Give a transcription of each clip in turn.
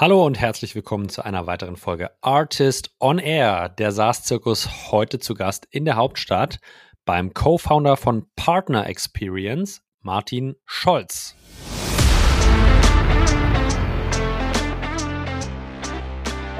Hallo und herzlich willkommen zu einer weiteren Folge Artist on Air, der SaaS-Zirkus heute zu Gast in der Hauptstadt beim Co-Founder von Partner Experience, Martin Scholz.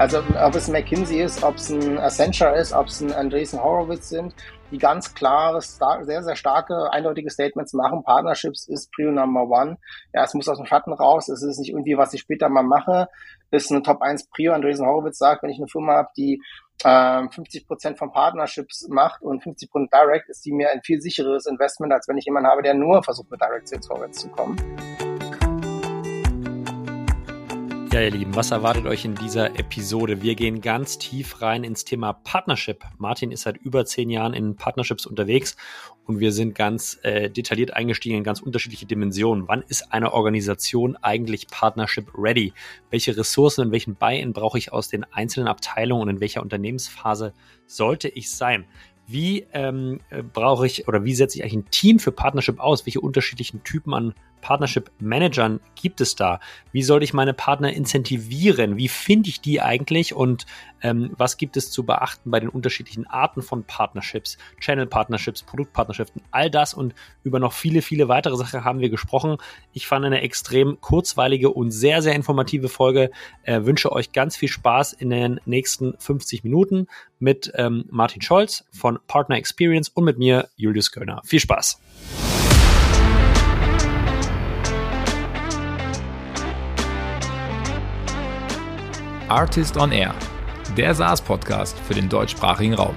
Also ob es McKinsey ist, ob es ein Accenture ist, ob es ein Andreessen Horowitz sind, die ganz klare, sehr, sehr starke, eindeutige Statements machen. Partnerships ist Prio Number One. Ja, es muss aus dem Schatten raus. Es ist nicht irgendwie, was ich später mal mache. Es ist eine Top 1 Prio. Andreessen Horowitz sagt, wenn ich eine Firma habe, die äh, 50 Prozent von Partnerships macht und 50 Prozent Direct, ist die mir ein viel sicheres Investment, als wenn ich jemanden habe, der nur versucht, mit Direct Sales vorwärts zu kommen. Ja, ihr Lieben, was erwartet euch in dieser Episode? Wir gehen ganz tief rein ins Thema Partnership. Martin ist seit über zehn Jahren in Partnerships unterwegs und wir sind ganz äh, detailliert eingestiegen in ganz unterschiedliche Dimensionen. Wann ist eine Organisation eigentlich Partnership ready? Welche Ressourcen und welchen Buy-in brauche ich aus den einzelnen Abteilungen und in welcher Unternehmensphase sollte ich sein? Wie ähm, äh, brauche ich oder wie setze ich eigentlich ein Team für Partnership aus? Welche unterschiedlichen Typen an Partnership Managern gibt es da? Wie soll ich meine Partner incentivieren? Wie finde ich die eigentlich? Und ähm, was gibt es zu beachten bei den unterschiedlichen Arten von Partnerships, Channel Partnerships, Produktpartnerschaften, all das und über noch viele, viele weitere Sachen haben wir gesprochen. Ich fand eine extrem kurzweilige und sehr, sehr informative Folge. Äh, wünsche euch ganz viel Spaß in den nächsten 50 Minuten mit ähm, Martin Scholz von Partner Experience und mit mir, Julius Göllner. Viel Spaß! Artist on Air, der SaaS-Podcast für den deutschsprachigen Raum.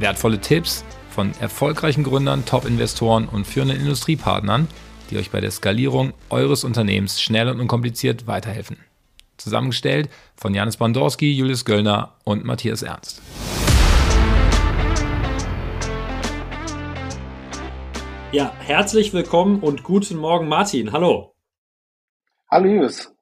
Wertvolle Tipps von erfolgreichen Gründern, Top-Investoren und führenden Industriepartnern, die euch bei der Skalierung eures Unternehmens schnell und unkompliziert weiterhelfen. Zusammengestellt von Janis Bandorski, Julius Göllner und Matthias Ernst. Ja, herzlich willkommen und guten Morgen, Martin. Hallo. Hallo, Julius.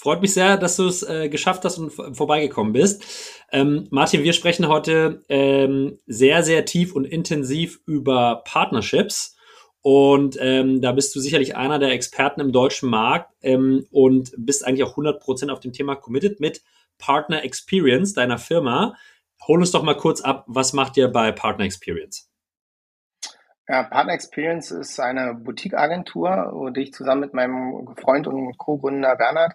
Freut mich sehr, dass du es äh, geschafft hast und vorbeigekommen bist. Ähm, Martin, wir sprechen heute ähm, sehr, sehr tief und intensiv über Partnerships. Und ähm, da bist du sicherlich einer der Experten im deutschen Markt ähm, und bist eigentlich auch 100% auf dem Thema committed mit Partner Experience, deiner Firma. Hol uns doch mal kurz ab, was macht ihr bei Partner Experience? Ja, Partner Experience ist eine Boutique-Agentur, die ich zusammen mit meinem Freund und Co-Gründer Bernhard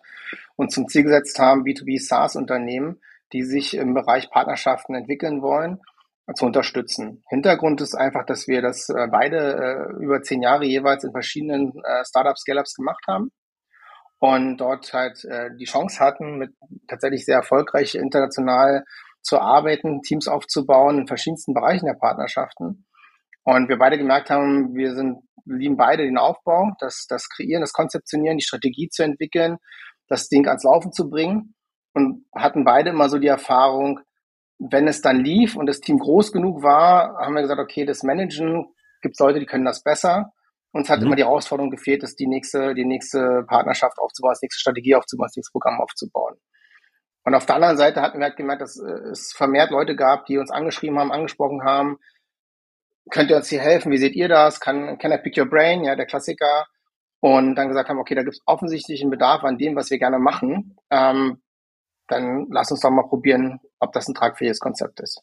uns zum Ziel gesetzt haben, B2B SaaS-Unternehmen, die sich im Bereich Partnerschaften entwickeln wollen, zu unterstützen. Hintergrund ist einfach, dass wir das äh, beide äh, über zehn Jahre jeweils in verschiedenen äh, Startups, Scale-Ups gemacht haben und dort halt die Chance hatten, mit tatsächlich sehr erfolgreich international zu arbeiten, Teams aufzubauen in verschiedensten Bereichen der Partnerschaften und wir beide gemerkt haben, wir sind, lieben beide den Aufbau, das, das Kreieren, das Konzeptionieren, die Strategie zu entwickeln, das Ding ans Laufen zu bringen und hatten beide immer so die Erfahrung, wenn es dann lief und das Team groß genug war, haben wir gesagt, okay, das Managen gibt es Leute, die können das besser. Uns hat mhm. immer die Herausforderung gefehlt, dass die nächste, die nächste Partnerschaft aufzubauen, das nächste Strategie aufzubauen, das nächste Programm aufzubauen. Und auf der anderen Seite hatten wir halt gemerkt, dass es vermehrt Leute gab, die uns angeschrieben haben, angesprochen haben, könnt ihr uns hier helfen? Wie seht ihr das? Kann, can I pick your brain? Ja, der Klassiker. Und dann gesagt haben, okay, da gibt es offensichtlich einen Bedarf an dem, was wir gerne machen. Ähm, dann lass uns doch mal probieren, ob das ein tragfähiges Konzept ist.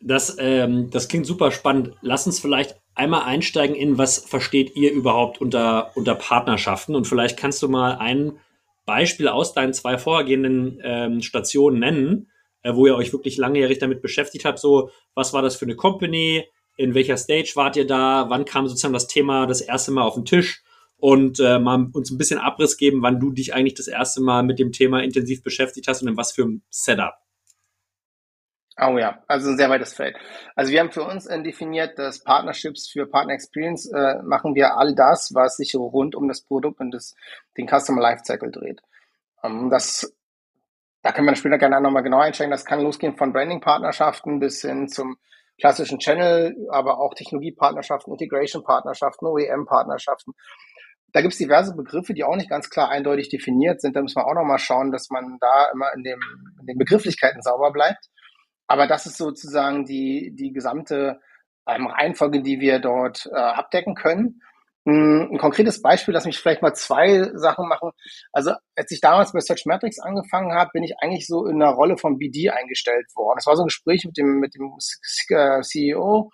Das, ähm, das klingt super spannend. Lass uns vielleicht einmal einsteigen in, was versteht ihr überhaupt unter, unter Partnerschaften? Und vielleicht kannst du mal ein Beispiel aus deinen zwei vorhergehenden ähm, Stationen nennen, äh, wo ihr euch wirklich langjährig damit beschäftigt habt. So, was war das für eine Company? In welcher Stage wart ihr da? Wann kam sozusagen das Thema das erste Mal auf den Tisch? Und äh, mal uns ein bisschen Abriss geben, wann du dich eigentlich das erste Mal mit dem Thema intensiv beschäftigt hast und in was für ein Setup. Oh ja, also ein sehr weites Feld. Also wir haben für uns definiert, dass Partnerships für Partner Experience äh, machen wir all das, was sich rund um das Produkt und das, den Customer Lifecycle dreht. Ähm, das da können wir später gerne nochmal genau einsteigen. Das kann losgehen von Branding-Partnerschaften bis hin zum klassischen Channel, aber auch Technologiepartnerschaften, Integration-Partnerschaften, OEM-Partnerschaften. Da gibt es diverse Begriffe, die auch nicht ganz klar eindeutig definiert sind. Da müssen wir auch nochmal schauen, dass man da immer in, dem, in den Begrifflichkeiten sauber bleibt. Aber das ist sozusagen die, die gesamte ähm, Reihenfolge, die wir dort äh, abdecken können. Ein konkretes Beispiel, lass mich vielleicht mal zwei Sachen machen. Also als ich damals bei Searchmetrics angefangen habe, bin ich eigentlich so in einer Rolle von BD eingestellt worden. Das war so ein Gespräch mit dem, mit dem CEO,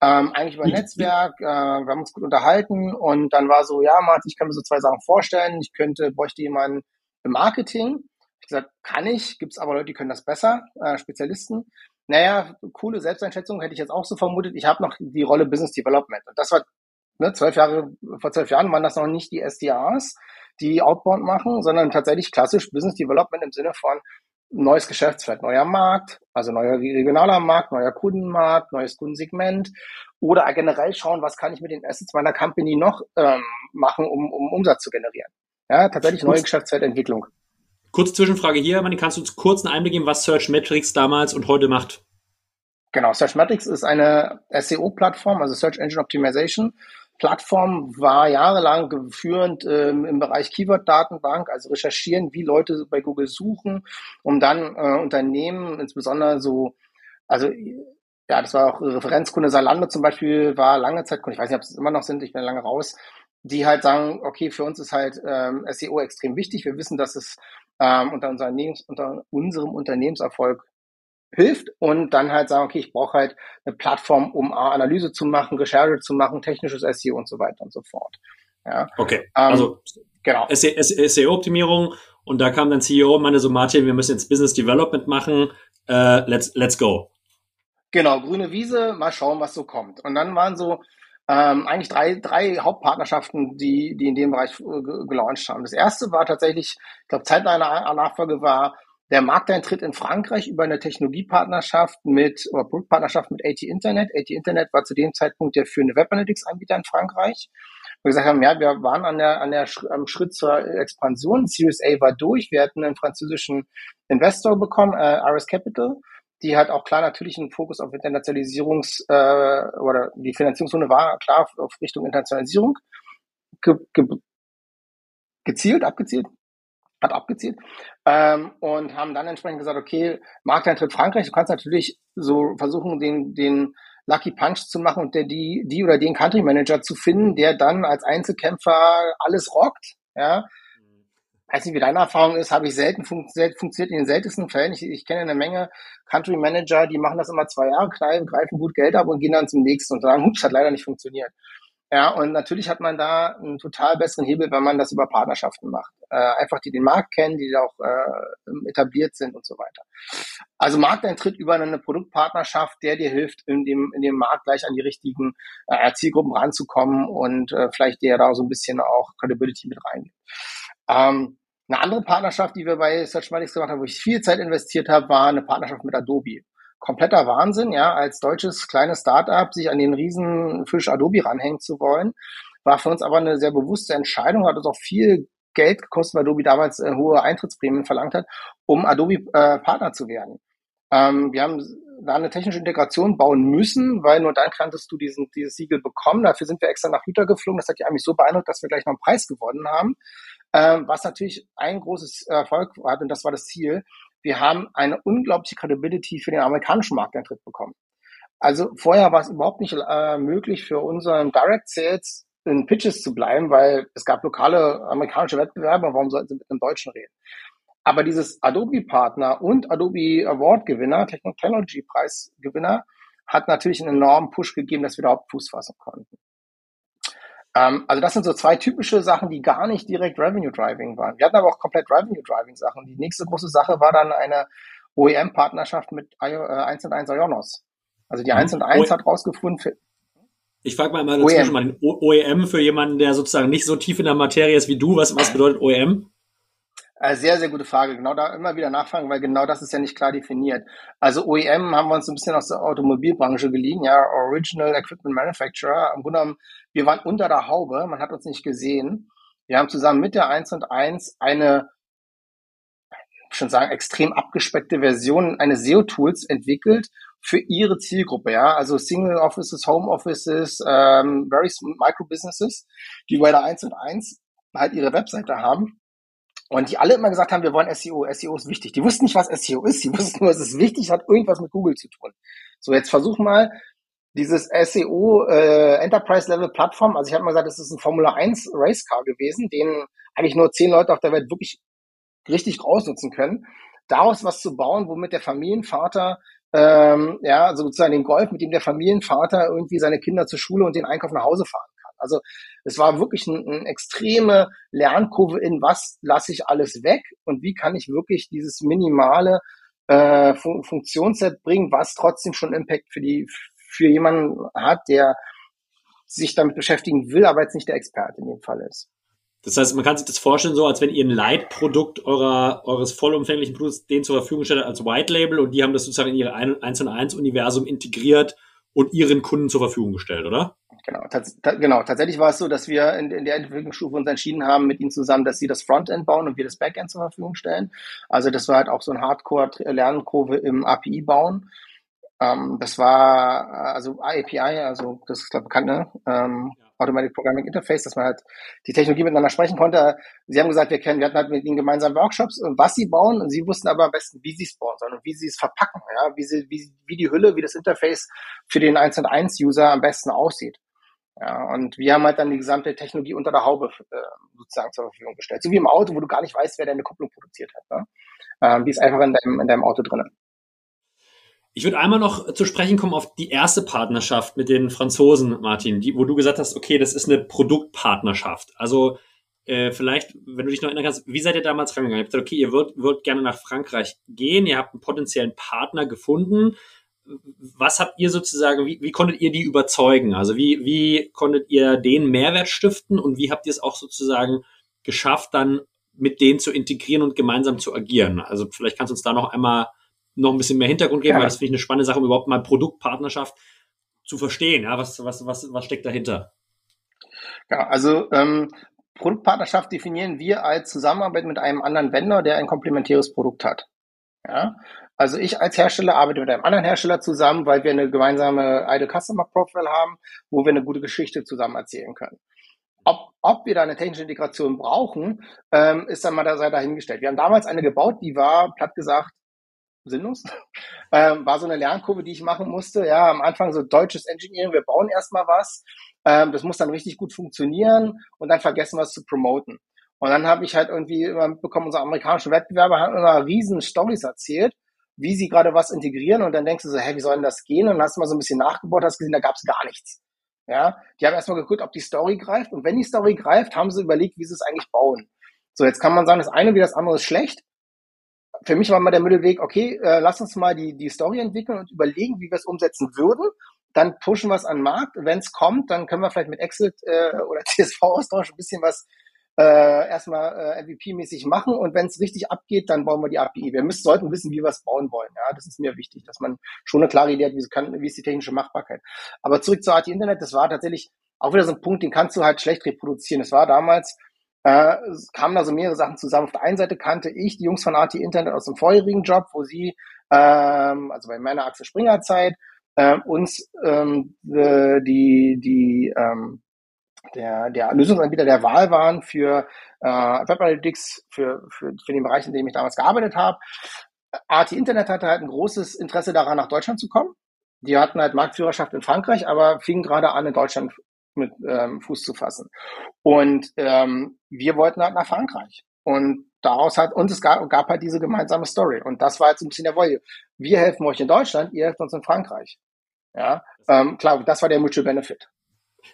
ähm, eigentlich über ein Netzwerk, äh, wir haben uns gut unterhalten und dann war so, ja, Martin, ich kann mir so zwei Sachen vorstellen. Ich könnte, bräuchte jemanden im Marketing. Ich gesagt, kann ich, gibt es aber Leute, die können das besser, äh, Spezialisten. Naja, coole Selbsteinschätzung hätte ich jetzt auch so vermutet. Ich habe noch die Rolle Business Development. Und das war ne, zwölf Jahre, vor zwölf Jahren waren das noch nicht die SDRs, die Outbound machen, sondern tatsächlich klassisch Business Development im Sinne von neues Geschäftsfeld, neuer Markt, also neuer regionaler Markt, neuer Kundenmarkt, neues Kundensegment oder generell schauen, was kann ich mit den Assets meiner Company noch ähm, machen, um, um Umsatz zu generieren. Ja, tatsächlich neue Geschäftsfeldentwicklung. Kurze Zwischenfrage hier, Manni, kannst du uns kurz einen Einblick geben, was Search Metrics damals und heute macht? Genau, Search Metrics ist eine SEO-Plattform, also Search Engine Optimization, Plattform war jahrelang führend ähm, im Bereich Keyword-Datenbank, also recherchieren, wie Leute bei Google suchen, um dann äh, Unternehmen, insbesondere so, also ja, das war auch Referenzkunde Salando zum Beispiel, war lange Zeit ich weiß nicht, ob es immer noch sind, ich bin lange raus, die halt sagen, okay, für uns ist halt ähm, SEO extrem wichtig, wir wissen, dass es ähm, unter, Unternehmens, unter unserem Unternehmenserfolg hilft und dann halt sagen, okay, ich brauche halt eine Plattform, um Analyse zu machen, Recherche zu machen, technisches SEO und so weiter und so fort. Ja. Okay, ähm, also genau. SEO-Optimierung und da kam dann CEO und meinte so, Martin, wir müssen jetzt Business Development machen, uh, let's, let's go. Genau, grüne Wiese, mal schauen, was so kommt. Und dann waren so ähm, eigentlich drei, drei Hauptpartnerschaften, die, die in dem Bereich äh, gelauncht haben. Das erste war tatsächlich, ich glaube, Zeit einer Nachfolge war der Markteintritt in Frankreich über eine Technologiepartnerschaft mit oder Produktpartnerschaft mit AT Internet. AT Internet war zu dem Zeitpunkt der führende Web Analytics Anbieter in Frankreich. Wir gesagt haben, ja, wir waren an der, an der am Schritt zur Expansion. Series A war durch. Wir hatten einen französischen Investor bekommen, äh, RS Capital. Die hat auch klar natürlich einen Fokus auf Internationalisierungs äh, oder die Finanzierungszone war klar auf Richtung Internationalisierung ge, ge, gezielt, abgezielt hat abgezielt ähm, und haben dann entsprechend gesagt, okay, Markteintritt Frankreich, du kannst natürlich so versuchen, den, den Lucky Punch zu machen und der, die, die oder den Country Manager zu finden, der dann als Einzelkämpfer alles rockt, ja. Weiß nicht, wie deine Erfahrung ist, habe ich selten funktioniert, funktioniert in den seltensten Fällen. Ich, ich kenne eine Menge Country Manager, die machen das immer zwei Jahre, knallen, greifen gut Geld ab und gehen dann zum nächsten und sagen, hups, hat leider nicht funktioniert. Ja, und natürlich hat man da einen total besseren Hebel, wenn man das über Partnerschaften macht. Äh, einfach die den Markt kennen, die auch äh, etabliert sind und so weiter. Also Markteintritt über eine Produktpartnerschaft, der dir hilft, in dem, in dem Markt gleich an die richtigen äh, Zielgruppen ranzukommen und äh, vielleicht der da so ein bisschen auch Credibility mit reingeht. Ähm, eine andere Partnerschaft, die wir bei Searchmatics gemacht haben, wo ich viel Zeit investiert habe, war eine Partnerschaft mit Adobe kompletter Wahnsinn, ja, als deutsches kleines Startup sich an den riesen Fisch Adobe ranhängen zu wollen. War für uns aber eine sehr bewusste Entscheidung, hat uns auch viel Geld gekostet, weil Adobe damals äh, hohe Eintrittsprämien verlangt hat, um Adobe äh, Partner zu werden. Ähm, wir haben da eine technische Integration bauen müssen, weil nur dann kanntest du diesen, dieses Siegel bekommen. Dafür sind wir extra nach Hüter geflogen. Das hat die eigentlich so beeindruckt, dass wir gleich noch einen Preis gewonnen haben. Ähm, was natürlich ein großes Erfolg hat, und das war das Ziel, wir haben eine unglaubliche Credibility für den amerikanischen Markteintritt bekommen. Also vorher war es überhaupt nicht äh, möglich für unseren Direct Sales in Pitches zu bleiben, weil es gab lokale amerikanische Wettbewerber, warum sollten sie mit einem Deutschen reden? Aber dieses Adobe-Partner und Adobe Award-Gewinner, Technology-Preis-Gewinner, hat natürlich einen enormen Push gegeben, dass wir überhaupt Fuß fassen konnten. Ähm, also das sind so zwei typische Sachen, die gar nicht direkt Revenue Driving waren. Wir hatten aber auch komplett Revenue Driving Sachen. Die nächste große Sache war dann eine OEM-Partnerschaft mit 1 und 1 Ionos. Also die 1 mhm. und 1 hat rausgefunden, für, ich frage mal mal dazwischen mal den OEM für jemanden, der sozusagen nicht so tief in der Materie ist wie du. Was, was bedeutet OEM? Äh, sehr, sehr gute Frage. Genau da immer wieder nachfragen, weil genau das ist ja nicht klar definiert. Also OEM haben wir uns ein bisschen aus der Automobilbranche geliehen, ja, Original Equipment Manufacturer. Im Grunde genommen, wir waren unter der Haube, man hat uns nicht gesehen. Wir haben zusammen mit der 1 und 1 eine, schon sagen, extrem abgespeckte Version eines SEO-Tools entwickelt für ihre Zielgruppe, ja, also Single Offices, Home Offices, ähm, very micro Businesses, die bei der 1 und 1 halt ihre Webseite haben und die alle immer gesagt haben, wir wollen SEO. SEO ist wichtig. Die wussten nicht, was SEO ist. Die wussten nur, es ist wichtig, es hat irgendwas mit Google zu tun. So, jetzt versuch mal, dieses SEO äh, Enterprise Level Plattform, also ich habe mal gesagt, das ist ein Formula 1 Race Car gewesen, den eigentlich nur zehn Leute auf der Welt wirklich richtig ausnutzen können. Daraus was zu bauen, womit der Familienvater ähm, ja, also sozusagen den Golf, mit dem der Familienvater irgendwie seine Kinder zur Schule und den Einkauf nach Hause fahren. Also es war wirklich eine ein extreme Lernkurve in was lasse ich alles weg und wie kann ich wirklich dieses minimale äh, Fun Funktionsset bringen, was trotzdem schon Impact für die für jemanden hat, der sich damit beschäftigen will, aber jetzt nicht der Experte in dem Fall ist. Das heißt, man kann sich das vorstellen, so als wenn ihr ein Leitprodukt eurer, eures vollumfänglichen Produkts den zur Verfügung stellt als White Label und die haben das sozusagen in ihre 1 und 1 Universum integriert und ihren Kunden zur Verfügung gestellt, oder? Genau, genau. Tatsächlich war es so, dass wir in, in der Entwicklungsstufe uns entschieden haben mit ihnen zusammen, dass sie das Frontend bauen und wir das Backend zur Verfügung stellen. Also das war halt auch so ein Hardcore-Lernkurve im API bauen. Ähm, das war also API, also das ist glaube ich bekannt, ne? Ähm, ja. Automatic Programming Interface, dass man halt die Technologie miteinander sprechen konnte. Sie haben gesagt, wir kennen, wir hatten halt mit ihnen gemeinsam Workshops, was sie bauen, und sie wussten aber am besten, wie sie es bauen sollen und wie sie es verpacken, ja, wie sie, wie, wie die Hülle, wie das Interface für den 1 und 1 User am besten aussieht. Ja, und wir haben halt dann die gesamte Technologie unter der Haube äh, sozusagen zur Verfügung gestellt. So wie im Auto, wo du gar nicht weißt, wer deine Kupplung produziert hat. Ne? Ähm, die ist einfach in deinem, in deinem Auto drinnen. Ich würde einmal noch zu sprechen kommen auf die erste Partnerschaft mit den Franzosen, Martin, die, wo du gesagt hast, okay, das ist eine Produktpartnerschaft. Also äh, vielleicht, wenn du dich noch erinnern kannst, wie seid ihr damals rangegangen? Ihr habt gesagt, okay, ihr wollt gerne nach Frankreich gehen, ihr habt einen potenziellen Partner gefunden. Was habt ihr sozusagen, wie, wie konntet ihr die überzeugen? Also wie, wie konntet ihr den Mehrwert stiften und wie habt ihr es auch sozusagen geschafft, dann mit denen zu integrieren und gemeinsam zu agieren? Also vielleicht kannst du uns da noch einmal noch ein bisschen mehr Hintergrund geben, ja. weil das finde ich eine spannende Sache, um überhaupt mal Produktpartnerschaft zu verstehen. Ja, was, was, was, was steckt dahinter? Ja, also ähm, Produktpartnerschaft definieren wir als Zusammenarbeit mit einem anderen Vendor, der ein komplementäres Produkt hat. Ja, also ich als Hersteller arbeite mit einem anderen Hersteller zusammen, weil wir eine gemeinsame Idle Customer Profile haben, wo wir eine gute Geschichte zusammen erzählen können. Ob, ob wir da eine technische Integration brauchen, ähm, ist dann mal da sei dahingestellt. Wir haben damals eine gebaut, die war, platt gesagt, sinnlos. Ähm, war so eine Lernkurve, die ich machen musste. Ja, am Anfang so deutsches Engineering, wir bauen erstmal was. Ähm, das muss dann richtig gut funktionieren und dann vergessen wir es zu promoten. Und dann habe ich halt irgendwie immer mitbekommen, unsere amerikanischen Wettbewerber haben immer riesen Stories erzählt, wie sie gerade was integrieren und dann denkst du so, hey, wie soll denn das gehen? Und dann hast du mal so ein bisschen nachgebaut, hast gesehen, da gab es gar nichts. Ja, die haben erstmal geguckt, ob die Story greift und wenn die Story greift, haben sie überlegt, wie sie es eigentlich bauen. So, jetzt kann man sagen, das eine wie das andere ist schlecht für mich war mal der Mittelweg, okay, äh, lass uns mal die, die Story entwickeln und überlegen, wie wir es umsetzen würden. Dann pushen wir es an den Markt. Wenn es kommt, dann können wir vielleicht mit Exit äh, oder CSV-Austausch ein bisschen was äh, erstmal äh, MVP-mäßig machen. Und wenn es richtig abgeht, dann bauen wir die API. Wir müssen, sollten wissen, wie wir es bauen wollen. Ja, das ist mir wichtig, dass man schon eine klare Idee hat, wie, kann, wie ist die technische Machbarkeit. Aber zurück zur AT Internet, das war tatsächlich auch wieder so ein Punkt, den kannst du halt schlecht reproduzieren. Es war damals äh, es kamen da so mehrere Sachen zusammen. Auf der einen Seite kannte ich die Jungs von AT Internet aus dem vorherigen Job, wo sie, ähm, also bei meiner Axel Springer Zeit, äh, uns ähm, die, die ähm, der, der Lösungsanbieter der Wahl waren für äh, Web Analytics, für, für, für den Bereich, in dem ich damals gearbeitet habe. AT Internet hatte halt ein großes Interesse daran, nach Deutschland zu kommen. Die hatten halt Marktführerschaft in Frankreich, aber fingen gerade an, in Deutschland mit ähm, Fuß zu fassen. Und ähm, wir wollten halt nach Frankreich. Und daraus hat, und es gab, gab halt diese gemeinsame Story. Und das war jetzt ein bisschen der Wolle. Wir helfen euch in Deutschland, ihr helft uns in Frankreich. Ja, ähm, klar, das war der Mutual Benefit.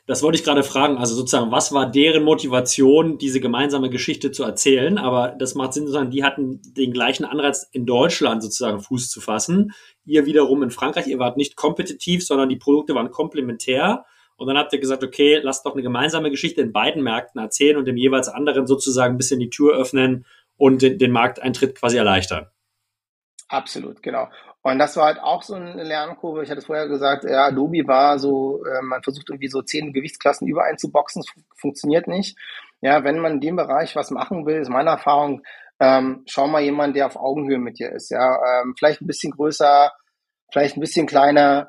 Das wollte ich gerade fragen. Also sozusagen, was war deren Motivation, diese gemeinsame Geschichte zu erzählen? Aber das macht Sinn, sozusagen, die hatten den gleichen Anreiz, in Deutschland sozusagen Fuß zu fassen. Ihr wiederum in Frankreich, ihr wart nicht kompetitiv, sondern die Produkte waren komplementär. Und dann habt ihr gesagt, okay, lasst doch eine gemeinsame Geschichte in beiden Märkten erzählen und dem jeweils anderen sozusagen ein bisschen die Tür öffnen und den, den Markteintritt quasi erleichtern. Absolut, genau. Und das war halt auch so eine Lernkurve. Ich hatte es vorher gesagt, ja, Adobe war so, äh, man versucht irgendwie so zehn Gewichtsklassen übereinzuboxen, das funktioniert nicht. Ja, wenn man in dem Bereich was machen will, ist meine Erfahrung, ähm, schau mal jemand, der auf Augenhöhe mit dir ist. Ja, ähm, vielleicht ein bisschen größer, vielleicht ein bisschen kleiner,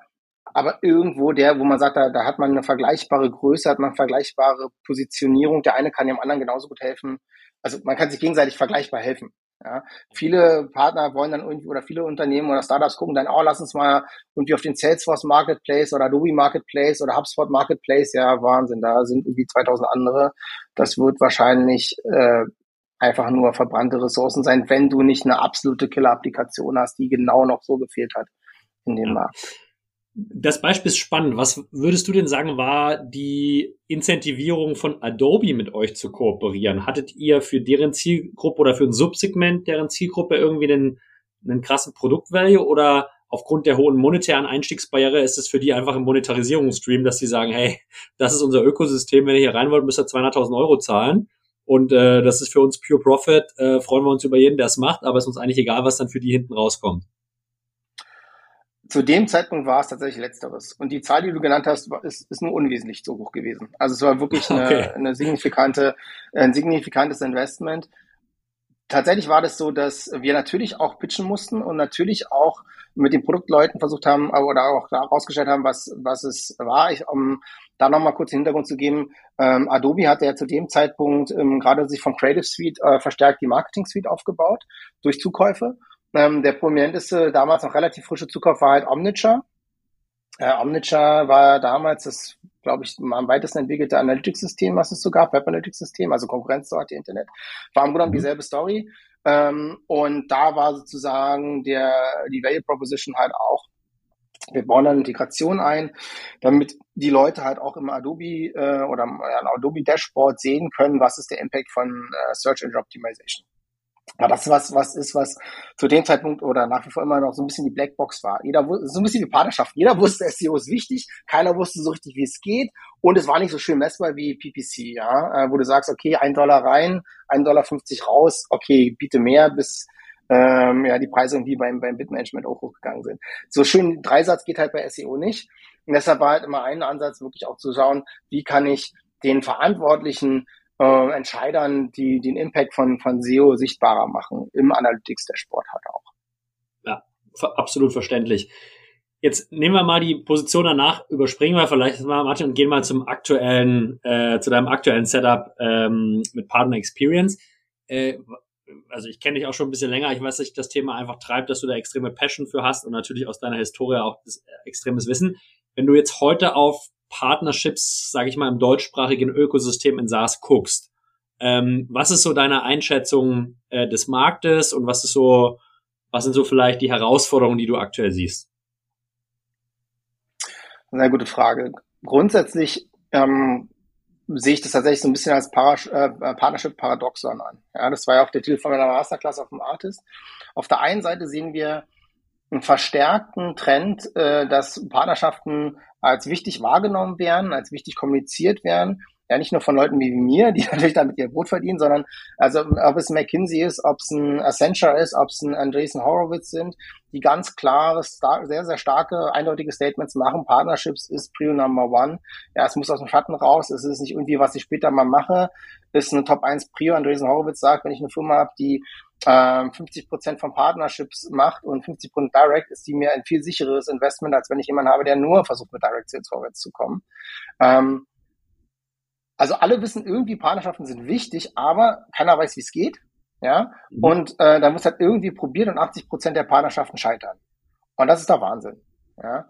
aber irgendwo der, wo man sagt, da, da hat man eine vergleichbare Größe, hat man eine vergleichbare Positionierung. Der eine kann dem anderen genauso gut helfen. Also man kann sich gegenseitig vergleichbar helfen. Ja, viele Partner wollen dann irgendwie oder viele Unternehmen oder Startups gucken dann, oh, lass uns mal irgendwie auf den Salesforce Marketplace oder Adobe Marketplace oder HubSpot Marketplace. Ja, Wahnsinn, da sind irgendwie 2000 andere. Das wird wahrscheinlich äh, einfach nur verbrannte Ressourcen sein, wenn du nicht eine absolute Killer-Applikation hast, die genau noch so gefehlt hat in dem. Markt. Das Beispiel ist spannend. Was würdest du denn sagen, war die Incentivierung von Adobe mit euch zu kooperieren? Hattet ihr für deren Zielgruppe oder für ein Subsegment deren Zielgruppe irgendwie einen, einen krassen Produktvalue oder aufgrund der hohen monetären Einstiegsbarriere ist es für die einfach ein Monetarisierungsstream, dass sie sagen, hey, das ist unser Ökosystem, wenn ihr hier rein wollt, müsst ihr 200.000 Euro zahlen. Und äh, das ist für uns Pure Profit. Äh, freuen wir uns über jeden, der es macht, aber es ist uns eigentlich egal, was dann für die hinten rauskommt. Zu dem Zeitpunkt war es tatsächlich letzteres. Und die Zahl, die du genannt hast, ist, ist nur unwesentlich so hoch gewesen. Also es war wirklich eine, okay. eine signifikante, ein signifikantes Investment. Tatsächlich war das so, dass wir natürlich auch pitchen mussten und natürlich auch mit den Produktleuten versucht haben oder auch herausgestellt haben, was, was es war. Ich, um da nochmal kurz den Hintergrund zu geben, ähm, Adobe hatte ja zu dem Zeitpunkt ähm, gerade sich vom Creative Suite äh, verstärkt die Marketing Suite aufgebaut durch Zukäufe. Ähm, der prominenteste, damals noch relativ frische Zukauf war halt Omniture. Äh, Omniture war damals das, glaube ich, am weitesten entwickelte Analytics-System, was es so gab, Web-Analytics-System, also Konkurrenz zu HT Internet. War im Grunde mhm. dieselbe Story. Ähm, und da war sozusagen der, die Value Proposition halt auch, wir bauen dann Integration ein, damit die Leute halt auch im Adobe äh, oder im Adobe Dashboard sehen können, was ist der Impact von äh, Search Engine Optimization. Aber das was, was ist, was zu dem Zeitpunkt oder nach wie vor immer noch so ein bisschen die Blackbox war. Jeder wusste, so ein bisschen wie Partnerschaft. Jeder wusste, SEO ist wichtig. Keiner wusste so richtig, wie es geht. Und es war nicht so schön messbar wie PPC, ja, äh, wo du sagst, okay, ein Dollar rein, ein Dollar 50 raus. Okay, biete mehr, bis, ähm, ja, die Preise irgendwie beim, beim Bitmanagement auch hochgegangen sind. So schön Dreisatz geht halt bei SEO nicht. Und deshalb war halt immer ein Ansatz, wirklich auch zu schauen, wie kann ich den Verantwortlichen äh, Entscheidern, die den Impact von, von SEO sichtbarer machen, im Analytics der Sport hat auch. Ja, absolut verständlich. Jetzt nehmen wir mal die Position danach, überspringen wir vielleicht mal, Martin, und gehen mal zum aktuellen, äh, zu deinem aktuellen Setup ähm, mit Partner Experience. Äh, also ich kenne dich auch schon ein bisschen länger, ich weiß, dass dich das Thema einfach treibt, dass du da extreme Passion für hast und natürlich aus deiner Historie auch äh, extremes Wissen. Wenn du jetzt heute auf Partnerships, sage ich mal, im deutschsprachigen Ökosystem in SaaS guckst. Ähm, was ist so deine Einschätzung äh, des Marktes und was ist so, was sind so vielleicht die Herausforderungen, die du aktuell siehst? Sehr gute Frage. Grundsätzlich ähm, sehe ich das tatsächlich so ein bisschen als Para äh, Partnership-Paradoxon an. Ja, das war ja auch der Titel von meiner Masterclass auf dem Artist. Auf der einen Seite sehen wir einen verstärkten Trend, äh, dass Partnerschaften als wichtig wahrgenommen werden, als wichtig kommuniziert werden. Ja, nicht nur von Leuten wie mir, die natürlich damit ihr Brot verdienen, sondern also ob es McKinsey ist, ob es ein Accenture ist, ob es ein Andreessen Horowitz sind, die ganz klare, sehr, sehr starke, eindeutige Statements machen. Partnerships ist Prio Number One. Ja, es muss aus dem Schatten raus. Es ist nicht irgendwie, was ich später mal mache. Ist eine Top 1 Prio. Andreessen Horowitz sagt, wenn ich eine Firma habe, die 50 ähm, Prozent von Partnerships macht und 50 Prozent Direct, ist die mir ein viel sicheres Investment, als wenn ich jemanden habe, der nur versucht, mit Direct Sales vorwärts zu kommen. Ähm, also alle wissen irgendwie, Partnerschaften sind wichtig, aber keiner weiß, wie es geht. Ja, mhm. und äh, da muss halt irgendwie probiert und 80 Prozent der Partnerschaften scheitern. Und das ist der Wahnsinn. Ja.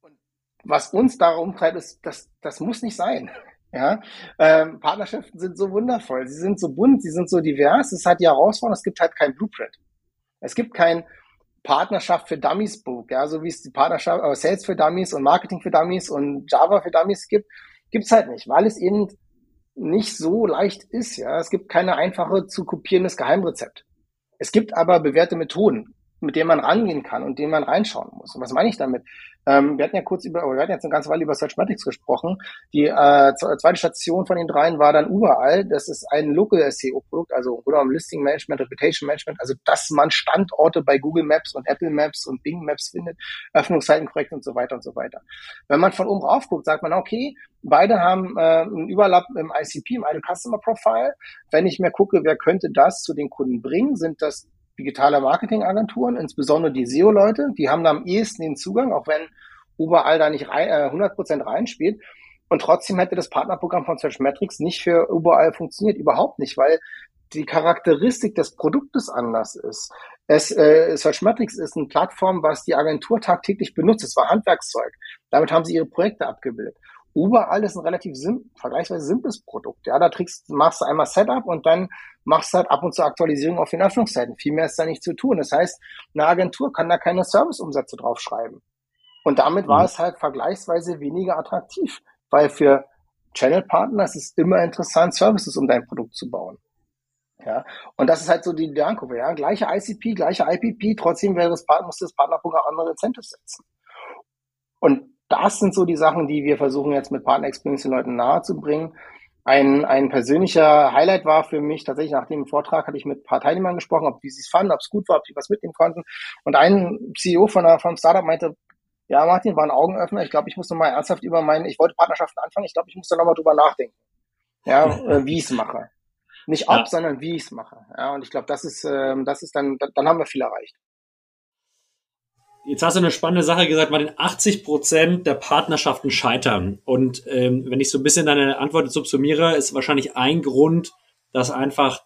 Und was uns darum treibt, ist, das, das muss nicht sein. Ja, ähm, Partnerschaften sind so wundervoll, sie sind so bunt, sie sind so divers, es hat die Herausforderung, es gibt halt kein Blueprint. Es gibt kein Partnerschaft für Dummies Book, ja, so wie es die Partnerschaft, äh, Sales für Dummies und Marketing für Dummies und Java für Dummies gibt, gibt's halt nicht, weil es eben nicht so leicht ist, ja. Es gibt keine einfache zu kopierendes Geheimrezept. Es gibt aber bewährte Methoden mit dem man rangehen kann und dem man reinschauen muss. Und was meine ich damit? Ähm, wir hatten ja kurz über, wir hatten jetzt eine ganze Weile über Searchmatics gesprochen. Die äh, zweite Station von den dreien war dann überall. Das ist ein Local SEO-Produkt, also oder um Listing Management, Reputation Management, also dass man Standorte bei Google Maps und Apple Maps und Bing Maps findet, Öffnungszeiten korrekt und so weiter und so weiter. Wenn man von oben rauf guckt, sagt man, okay, beide haben äh, einen Überlapp im ICP, im Idle Customer Profile. Wenn ich mir gucke, wer könnte das zu den Kunden bringen, sind das digitale Marketingagenturen, insbesondere die SEO-Leute, die haben da am ehesten den Zugang, auch wenn überall da nicht rein, äh, 100% reinspielt. Und trotzdem hätte das Partnerprogramm von Searchmetrics nicht für überall funktioniert, überhaupt nicht, weil die Charakteristik des Produktes anders ist. Es, äh, Searchmetrics ist eine Plattform, was die Agentur tagtäglich benutzt. Es war Handwerkszeug. Damit haben sie ihre Projekte abgebildet. Überall ist ein relativ sim vergleichsweise simples Produkt. Ja, da trickst, machst du einmal Setup und dann machst du halt ab und zu Aktualisierung auf den Öffnungszeiten. Viel mehr ist da nicht zu tun. Das heißt, eine Agentur kann da keine Serviceumsätze draufschreiben. Und damit war mhm. es halt vergleichsweise weniger attraktiv, weil für Channel-Partner ist es immer interessant, Services um dein Produkt zu bauen. Ja, und das ist halt so die Lernkurve, ja. Gleiche ICP, gleiche IPP, trotzdem wäre das Partner, muss das Partnerprogramm andere Incentives setzen. Und das sind so die Sachen, die wir versuchen jetzt mit Partner Experience den Leuten nahezubringen. Ein, ein persönlicher Highlight war für mich tatsächlich nach dem Vortrag hatte ich mit ein paar Teilnehmern gesprochen, ob sie es fanden, ob es gut war, ob sie was mitnehmen konnten. Und ein CEO von, einer, einem Startup meinte, ja, Martin, war ein Augenöffner. Ich glaube, ich muss nochmal ernsthaft über meinen, ich wollte Partnerschaften anfangen. Ich glaube, ich muss da nochmal drüber nachdenken. Ja, äh, wie ich es mache. Nicht ob, ja. sondern wie ich es mache. Ja, und ich glaube, das ist, ähm, das ist dann, dann haben wir viel erreicht. Jetzt hast du eine spannende Sache gesagt, mal den 80 Prozent der Partnerschaften scheitern. Und ähm, wenn ich so ein bisschen deine Antwort subsumiere, ist wahrscheinlich ein Grund, dass einfach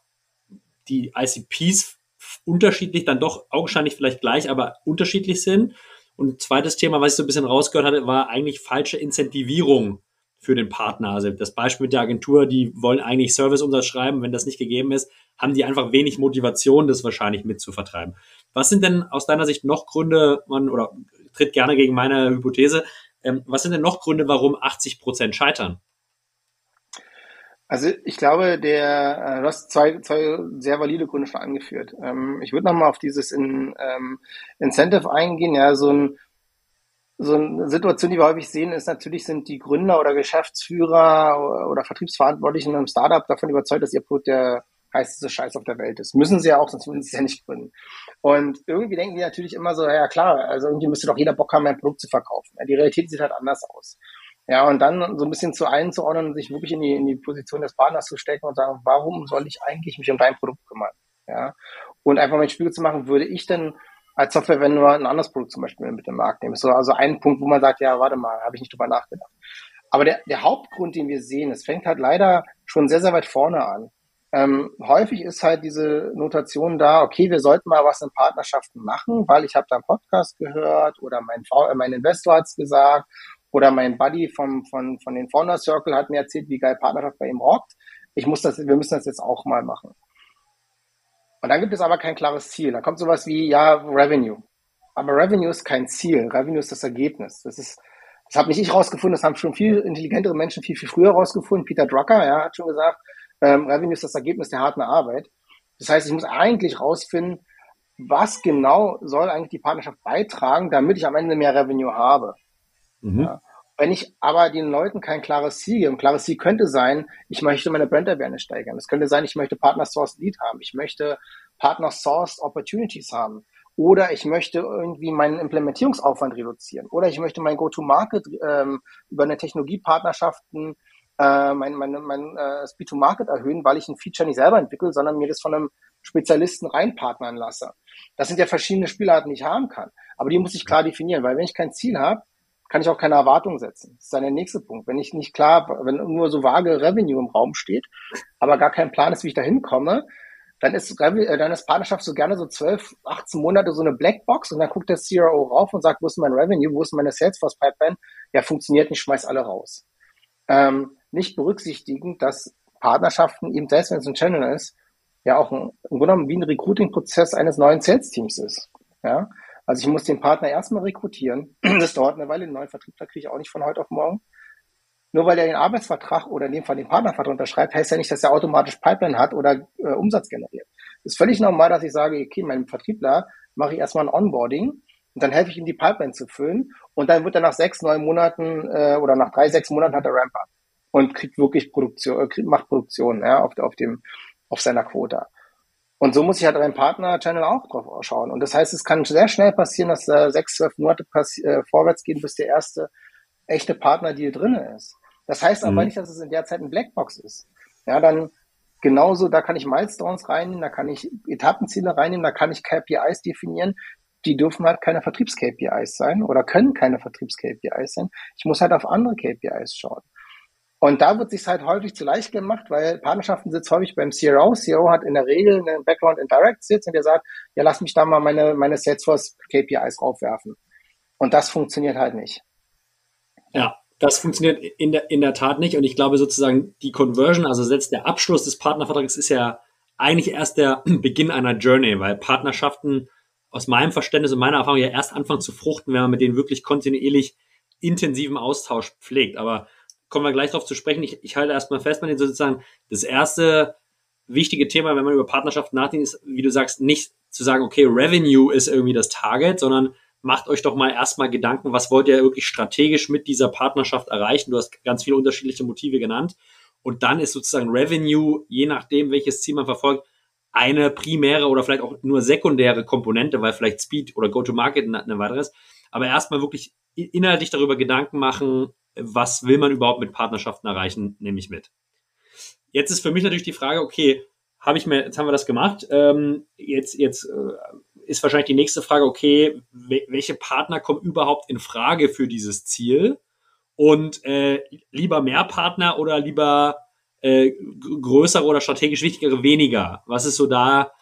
die ICPs unterschiedlich, dann doch augenscheinlich vielleicht gleich, aber unterschiedlich sind. Und zweites Thema, was ich so ein bisschen rausgehört hatte, war eigentlich falsche Incentivierung für den Partner. Also das Beispiel mit der Agentur, die wollen eigentlich Serviceumsatz schreiben, wenn das nicht gegeben ist, haben die einfach wenig Motivation, das wahrscheinlich mit zu vertreiben. Was sind denn aus deiner Sicht noch Gründe, man, oder tritt gerne gegen meine Hypothese, ähm, was sind denn noch Gründe, warum 80 Prozent scheitern? Also ich glaube, der, äh, du hast zwei, zwei sehr valide Gründe schon angeführt. Ähm, ich würde nochmal auf dieses in, ähm, Incentive eingehen. Ja, so ein so eine Situation, die wir häufig sehen, ist natürlich, sind die Gründer oder Geschäftsführer oder Vertriebsverantwortlichen im Startup davon überzeugt, dass ihr Produkt der heißeste Scheiß auf der Welt ist. Müssen sie ja auch, sonst würden sie es ja nicht gründen. Und irgendwie denken die natürlich immer so, ja klar, also irgendwie müsste doch jeder Bock haben, ein Produkt zu verkaufen. Ja, die Realität sieht halt anders aus. Ja, und dann so ein bisschen zu einzuordnen und sich wirklich in die, in die Position des Partners zu stecken und sagen, warum soll ich eigentlich mich um dein Produkt kümmern? Ja, und einfach mal ein Spiegel zu machen, würde ich denn als Software, wenn nur ein anderes Produkt zum Beispiel mit dem Markt. So, also ein Punkt, wo man sagt, ja, warte mal, habe ich nicht drüber nachgedacht. Aber der, der Hauptgrund, den wir sehen, es fängt halt leider schon sehr, sehr weit vorne an. Ähm, häufig ist halt diese Notation da, okay, wir sollten mal was in Partnerschaften machen, weil ich habe da einen Podcast gehört oder mein, äh, mein Investor hat's gesagt oder mein Buddy vom, von, von den Founder Circle hat mir erzählt, wie geil Partnerschaft bei ihm rockt. Ich muss das, wir müssen das jetzt auch mal machen. Und dann gibt es aber kein klares Ziel. Da kommt sowas wie, ja, Revenue. Aber Revenue ist kein Ziel. Revenue ist das Ergebnis. Das ist, das habe nicht ich rausgefunden, das haben schon viel intelligentere Menschen viel, viel früher rausgefunden. Peter Drucker, ja, hat schon gesagt, ähm, Revenue ist das Ergebnis der harten Arbeit. Das heißt, ich muss eigentlich rausfinden, was genau soll eigentlich die Partnerschaft beitragen, damit ich am Ende mehr Revenue habe. Mhm. Ja. Wenn ich aber den Leuten kein klares Ziel gebe, ein klares Ziel könnte sein, ich möchte meine Brand Awareness steigern. Es könnte sein, ich möchte Partner Source Lead haben. Ich möchte Partner Source Opportunities haben. Oder ich möchte irgendwie meinen Implementierungsaufwand reduzieren. Oder ich möchte mein Go-to-Market ähm, über eine Technologiepartnerschaften äh, mein, mein, mein äh, Speed to Market erhöhen, weil ich ein Feature nicht selber entwickle, sondern mir das von einem Spezialisten reinpartnern lasse. Das sind ja verschiedene Spielarten, die ich haben kann. Aber die muss ich klar definieren, weil wenn ich kein Ziel habe, kann ich auch keine Erwartung setzen. Das ist dann der nächste Punkt. Wenn ich nicht klar, wenn nur so vage Revenue im Raum steht, aber gar kein Plan ist, wie ich da hinkomme, dann ist, äh, dann ist Partnerschaft so gerne so 12, 18 Monate so eine Blackbox und dann guckt der CRO rauf und sagt, wo ist mein Revenue, wo ist meine Salesforce Pipeline? Ja, funktioniert nicht, schmeiß alle raus. Ähm, nicht berücksichtigen, dass Partnerschaften eben selbst wenn es ein Channel ist, ja auch ein, im Grunde genommen wie ein Recruiting-Prozess eines neuen Sales-Teams ist. Ja, also ich muss den Partner erstmal rekrutieren. Das dauert eine Weile. Den neuen Vertriebler kriege ich auch nicht von heute auf morgen. Nur weil er den Arbeitsvertrag oder in dem Fall den Partnervertrag unterschreibt, heißt ja nicht, dass er automatisch Pipeline hat oder äh, Umsatz generiert. ist völlig normal, dass ich sage, okay, meinem Vertriebler mache ich erstmal ein Onboarding und dann helfe ich ihm die Pipeline zu füllen und dann wird er nach sechs, neun Monaten äh, oder nach drei, sechs Monaten hat er Ramp-up und kriegt wirklich Produktion, äh, macht Produktion ja, auf, auf, dem, auf seiner Quota. Und so muss ich halt beim Partner-Channel auch drauf schauen. Und das heißt, es kann sehr schnell passieren, dass da sechs, zwölf Monate äh, vorwärts gehen, bis der erste echte Partner-Deal drin ist. Das heißt aber mhm. nicht, dass es in der Zeit ein Blackbox ist. Ja, dann genauso, da kann ich Milestones reinnehmen, da kann ich Etappenziele reinnehmen, da kann ich KPIs definieren. Die dürfen halt keine Vertriebs-KPIs sein oder können keine Vertriebs-KPIs sein. Ich muss halt auf andere KPIs schauen. Und da wird sich halt häufig zu leicht gemacht, weil Partnerschaften sitzt häufig beim CRO. CRO hat in der Regel einen Background in Direct Sits und der sagt, ja, lass mich da mal meine, meine Salesforce KPIs draufwerfen. Und das funktioniert halt nicht. Ja, das funktioniert in der, in der Tat nicht. Und ich glaube sozusagen, die Conversion, also selbst der Abschluss des Partnervertrags ist ja eigentlich erst der Beginn einer Journey, weil Partnerschaften aus meinem Verständnis und meiner Erfahrung ja erst anfangen zu fruchten, wenn man mit denen wirklich kontinuierlich intensiven Austausch pflegt. Aber kommen wir gleich darauf zu sprechen. Ich, ich halte erstmal fest, man sozusagen das erste wichtige Thema, wenn man über Partnerschaften nachdenkt, ist, wie du sagst, nicht zu sagen, okay, Revenue ist irgendwie das Target, sondern macht euch doch mal erstmal Gedanken, was wollt ihr wirklich strategisch mit dieser Partnerschaft erreichen? Du hast ganz viele unterschiedliche Motive genannt. Und dann ist sozusagen Revenue, je nachdem, welches Ziel man verfolgt, eine primäre oder vielleicht auch nur sekundäre Komponente, weil vielleicht Speed oder Go-to-Market eine weitere ist. Aber erstmal wirklich inhaltlich darüber Gedanken machen, was will man überhaupt mit Partnerschaften erreichen, nehme ich mit. Jetzt ist für mich natürlich die Frage, okay, habe ich mir, jetzt haben wir das gemacht, ähm, jetzt, jetzt äh, ist wahrscheinlich die nächste Frage, okay, welche Partner kommen überhaupt in Frage für dieses Ziel? Und äh, lieber mehr Partner oder lieber äh, größere oder strategisch wichtigere weniger? Was ist so da,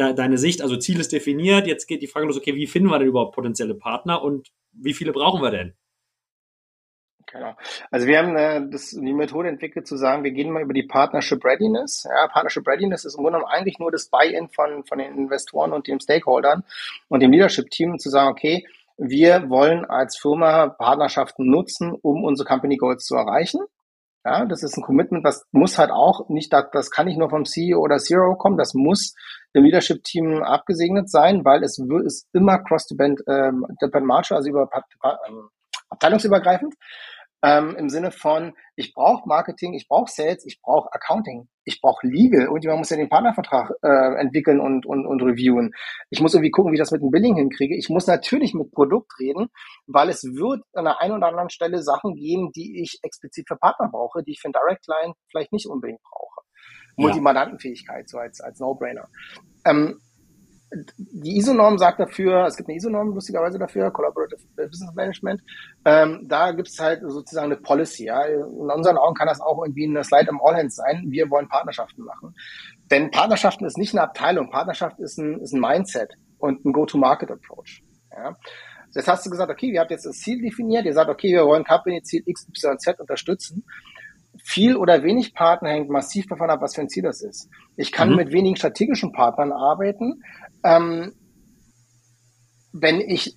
deine Sicht? Also Ziel ist definiert, jetzt geht die Frage los, okay, wie finden wir denn überhaupt potenzielle Partner und wie viele brauchen wir denn? Genau. Also wir haben äh, das, die Methode entwickelt zu sagen, wir gehen mal über die Partnership Readiness. Ja, Partnership Readiness ist im Grunde genommen eigentlich nur das Buy-in von, von den Investoren und den Stakeholdern und dem Leadership-Team zu sagen, okay, wir wollen als Firma Partnerschaften nutzen, um unsere Company Goals zu erreichen. Ja, das ist ein Commitment, das muss halt auch nicht, das, kann nicht nur vom CEO oder Zero kommen, das muss im Leadership-Team abgesegnet sein, weil es ist immer cross-dependent ähm, March, also über ähm, abteilungsübergreifend ähm, im Sinne von, ich brauche Marketing, ich brauche Sales, ich brauche Accounting, ich brauche Legal und man muss ja den Partnervertrag äh, entwickeln und, und, und reviewen. Ich muss irgendwie gucken, wie ich das mit dem Billing hinkriege. Ich muss natürlich mit Produkt reden, weil es wird an der einen oder anderen Stelle Sachen geben, die ich explizit für Partner brauche, die ich für einen Direct Client vielleicht nicht unbedingt brauche. Ja. Multimandantenfähigkeit, so als, als No-Brainer. Ähm, die ISO-Norm sagt dafür, es gibt eine ISO-Norm lustigerweise dafür, Collaborative Business Management. Ähm, da gibt es halt sozusagen eine Policy. Ja. In unseren Augen kann das auch irgendwie eine Slide am All-Hands sein. Wir wollen Partnerschaften machen. Denn Partnerschaften ist nicht eine Abteilung. Partnerschaft ist ein, ist ein Mindset und ein Go-to-Market-Approach. Ja. Jetzt hast du gesagt, okay, ihr habt jetzt das Ziel definiert. Ihr sagt, okay, wir wollen Company-Ziel X, Y, Z unterstützen viel oder wenig Partner hängt massiv davon ab, was für ein Ziel das ist. Ich kann mhm. mit wenigen strategischen Partnern arbeiten. Ähm, wenn ich,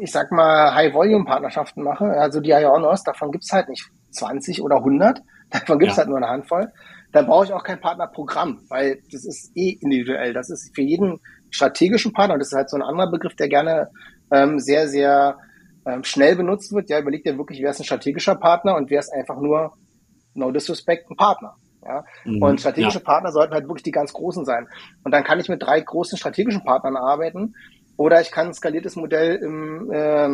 ich sag mal, High-Volume-Partnerschaften mache, also die Ionos, davon gibt's halt nicht 20 oder 100, davon gibt's ja. halt nur eine Handvoll, dann brauche ich auch kein Partnerprogramm, weil das ist eh individuell. Das ist für jeden strategischen Partner, und das ist halt so ein anderer Begriff, der gerne ähm, sehr, sehr ähm, schnell benutzt wird. Ja, überlegt ja wirklich, wer ist ein strategischer Partner und wer ist einfach nur no disrespect, ein Partner. Ja? Mhm, und strategische ja. Partner sollten halt wirklich die ganz großen sein. Und dann kann ich mit drei großen strategischen Partnern arbeiten oder ich kann ein skaliertes Modell im, äh,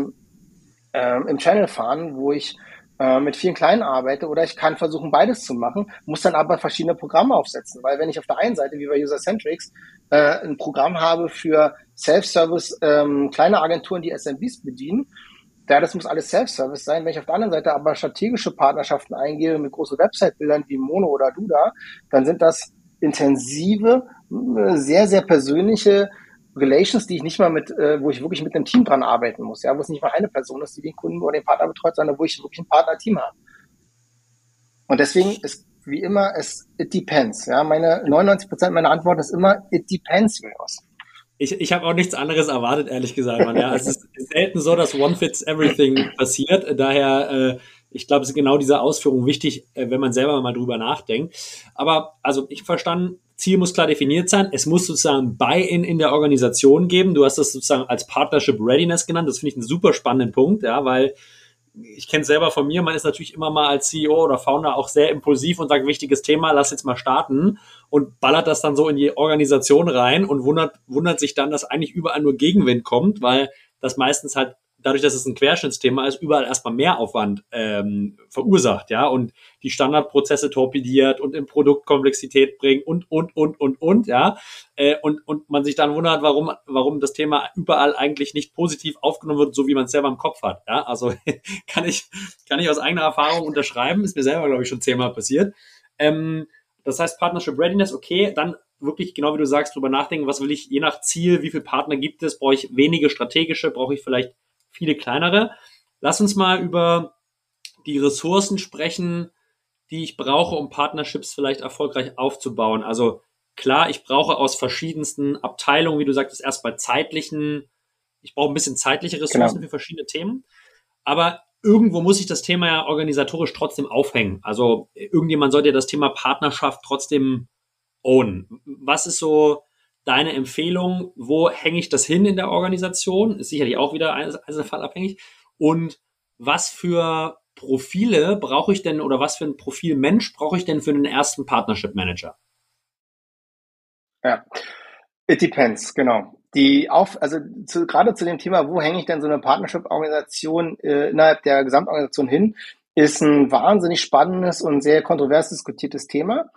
äh, im Channel fahren, wo ich äh, mit vielen kleinen arbeite oder ich kann versuchen, beides zu machen, muss dann aber verschiedene Programme aufsetzen. Weil wenn ich auf der einen Seite, wie bei User-Centrics, äh, ein Programm habe für Self-Service, ähm, kleine Agenturen, die SMBs bedienen, ja, das muss alles Self-Service sein. Wenn ich auf der anderen Seite aber strategische Partnerschaften eingehe mit großen Website-Bildern wie Mono oder Duda, dann sind das intensive, äh, sehr, sehr persönliche Relations, die ich nicht mal mit, äh, wo ich wirklich mit einem Team dran arbeiten muss, ja, wo es nicht mal eine Person ist, die den Kunden oder den Partner betreut, sondern wo ich wirklich ein Partner-Team habe. Und deswegen ist wie immer es it depends. Ja, meine 99 Prozent meiner Antwort ist immer it depends, Julius ich, ich habe auch nichts anderes erwartet, ehrlich gesagt. Man. Ja, es ist selten so, dass One Fits Everything passiert. Daher, äh, ich glaube, ist genau diese Ausführung wichtig, äh, wenn man selber mal drüber nachdenkt. Aber also ich verstanden, Ziel muss klar definiert sein. Es muss sozusagen Buy-in in der Organisation geben. Du hast das sozusagen als Partnership Readiness genannt. Das finde ich einen super spannenden Punkt, ja, weil ich kenne es selber von mir, man ist natürlich immer mal als CEO oder Founder auch sehr impulsiv und sagt, wichtiges Thema, lass jetzt mal starten und ballert das dann so in die Organisation rein und wundert, wundert sich dann, dass eigentlich überall nur Gegenwind kommt, weil das meistens halt dadurch, dass es ein Querschnittsthema ist, überall erstmal Mehraufwand ähm, verursacht, ja, und die Standardprozesse torpediert und in Produktkomplexität bringt und, und, und, und, und, ja, äh, und, und man sich dann wundert, warum, warum das Thema überall eigentlich nicht positiv aufgenommen wird, so wie man es selber im Kopf hat, ja, also kann ich, kann ich aus eigener Erfahrung unterschreiben, ist mir selber, glaube ich, schon zehnmal passiert. Ähm, das heißt, Partnership Readiness, okay, dann wirklich, genau wie du sagst, drüber nachdenken, was will ich, je nach Ziel, wie viele Partner gibt es, brauche ich wenige strategische, brauche ich vielleicht viele kleinere. Lass uns mal über die Ressourcen sprechen, die ich brauche, um Partnerships vielleicht erfolgreich aufzubauen. Also klar, ich brauche aus verschiedensten Abteilungen, wie du sagtest, erstmal zeitlichen, ich brauche ein bisschen zeitliche Ressourcen genau. für verschiedene Themen. Aber irgendwo muss ich das Thema ja organisatorisch trotzdem aufhängen. Also irgendjemand sollte ja das Thema Partnerschaft trotzdem ownen. Was ist so deine Empfehlung? Wo hänge ich das hin in der Organisation? Ist sicherlich auch wieder einzelfallabhängig. Und was für Profile brauche ich denn oder was für ein Profil Mensch brauche ich denn für den ersten Partnership Manager? Ja, it depends, genau. Die auf, also zu, gerade zu dem Thema, wo hänge ich denn so eine Partnership-Organisation äh, innerhalb der Gesamtorganisation hin, ist ein wahnsinnig spannendes und sehr kontrovers diskutiertes Thema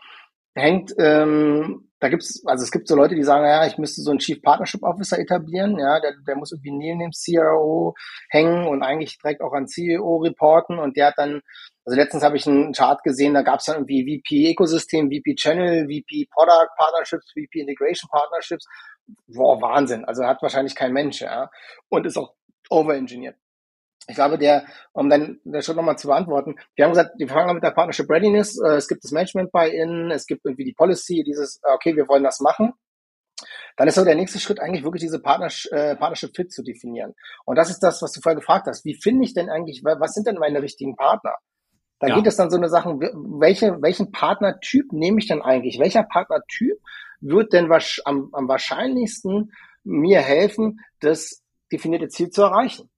hängt, ähm, da gibt's, also es gibt so Leute, die sagen, ja, ich müsste so einen Chief Partnership Officer etablieren, ja, der, der muss irgendwie neben dem CRO hängen und eigentlich direkt auch an CEO reporten und der hat dann, also letztens habe ich einen Chart gesehen, da gab es dann irgendwie VP Ecosystem, VP Channel, VP Product Partnerships, VP Integration Partnerships. Boah, Wahnsinn. Also hat wahrscheinlich kein Mensch, ja. Und ist auch overengineert ich glaube, der, um dann Schritt nochmal zu beantworten, wir haben gesagt, wir fangen mit der Partnership Readiness, äh, es gibt das Management Buy-in, es gibt irgendwie die Policy, dieses, äh, okay, wir wollen das machen. Dann ist so der nächste Schritt eigentlich wirklich diese Partners äh, Partnership Fit zu definieren. Und das ist das, was du vorher gefragt hast. Wie finde ich denn eigentlich, was sind denn meine richtigen Partner? Da ja. geht es dann so eine Sachen, welche, welchen Partnertyp nehme ich denn eigentlich? Welcher Partnertyp wird denn was, am, am wahrscheinlichsten mir helfen, das definierte Ziel zu erreichen?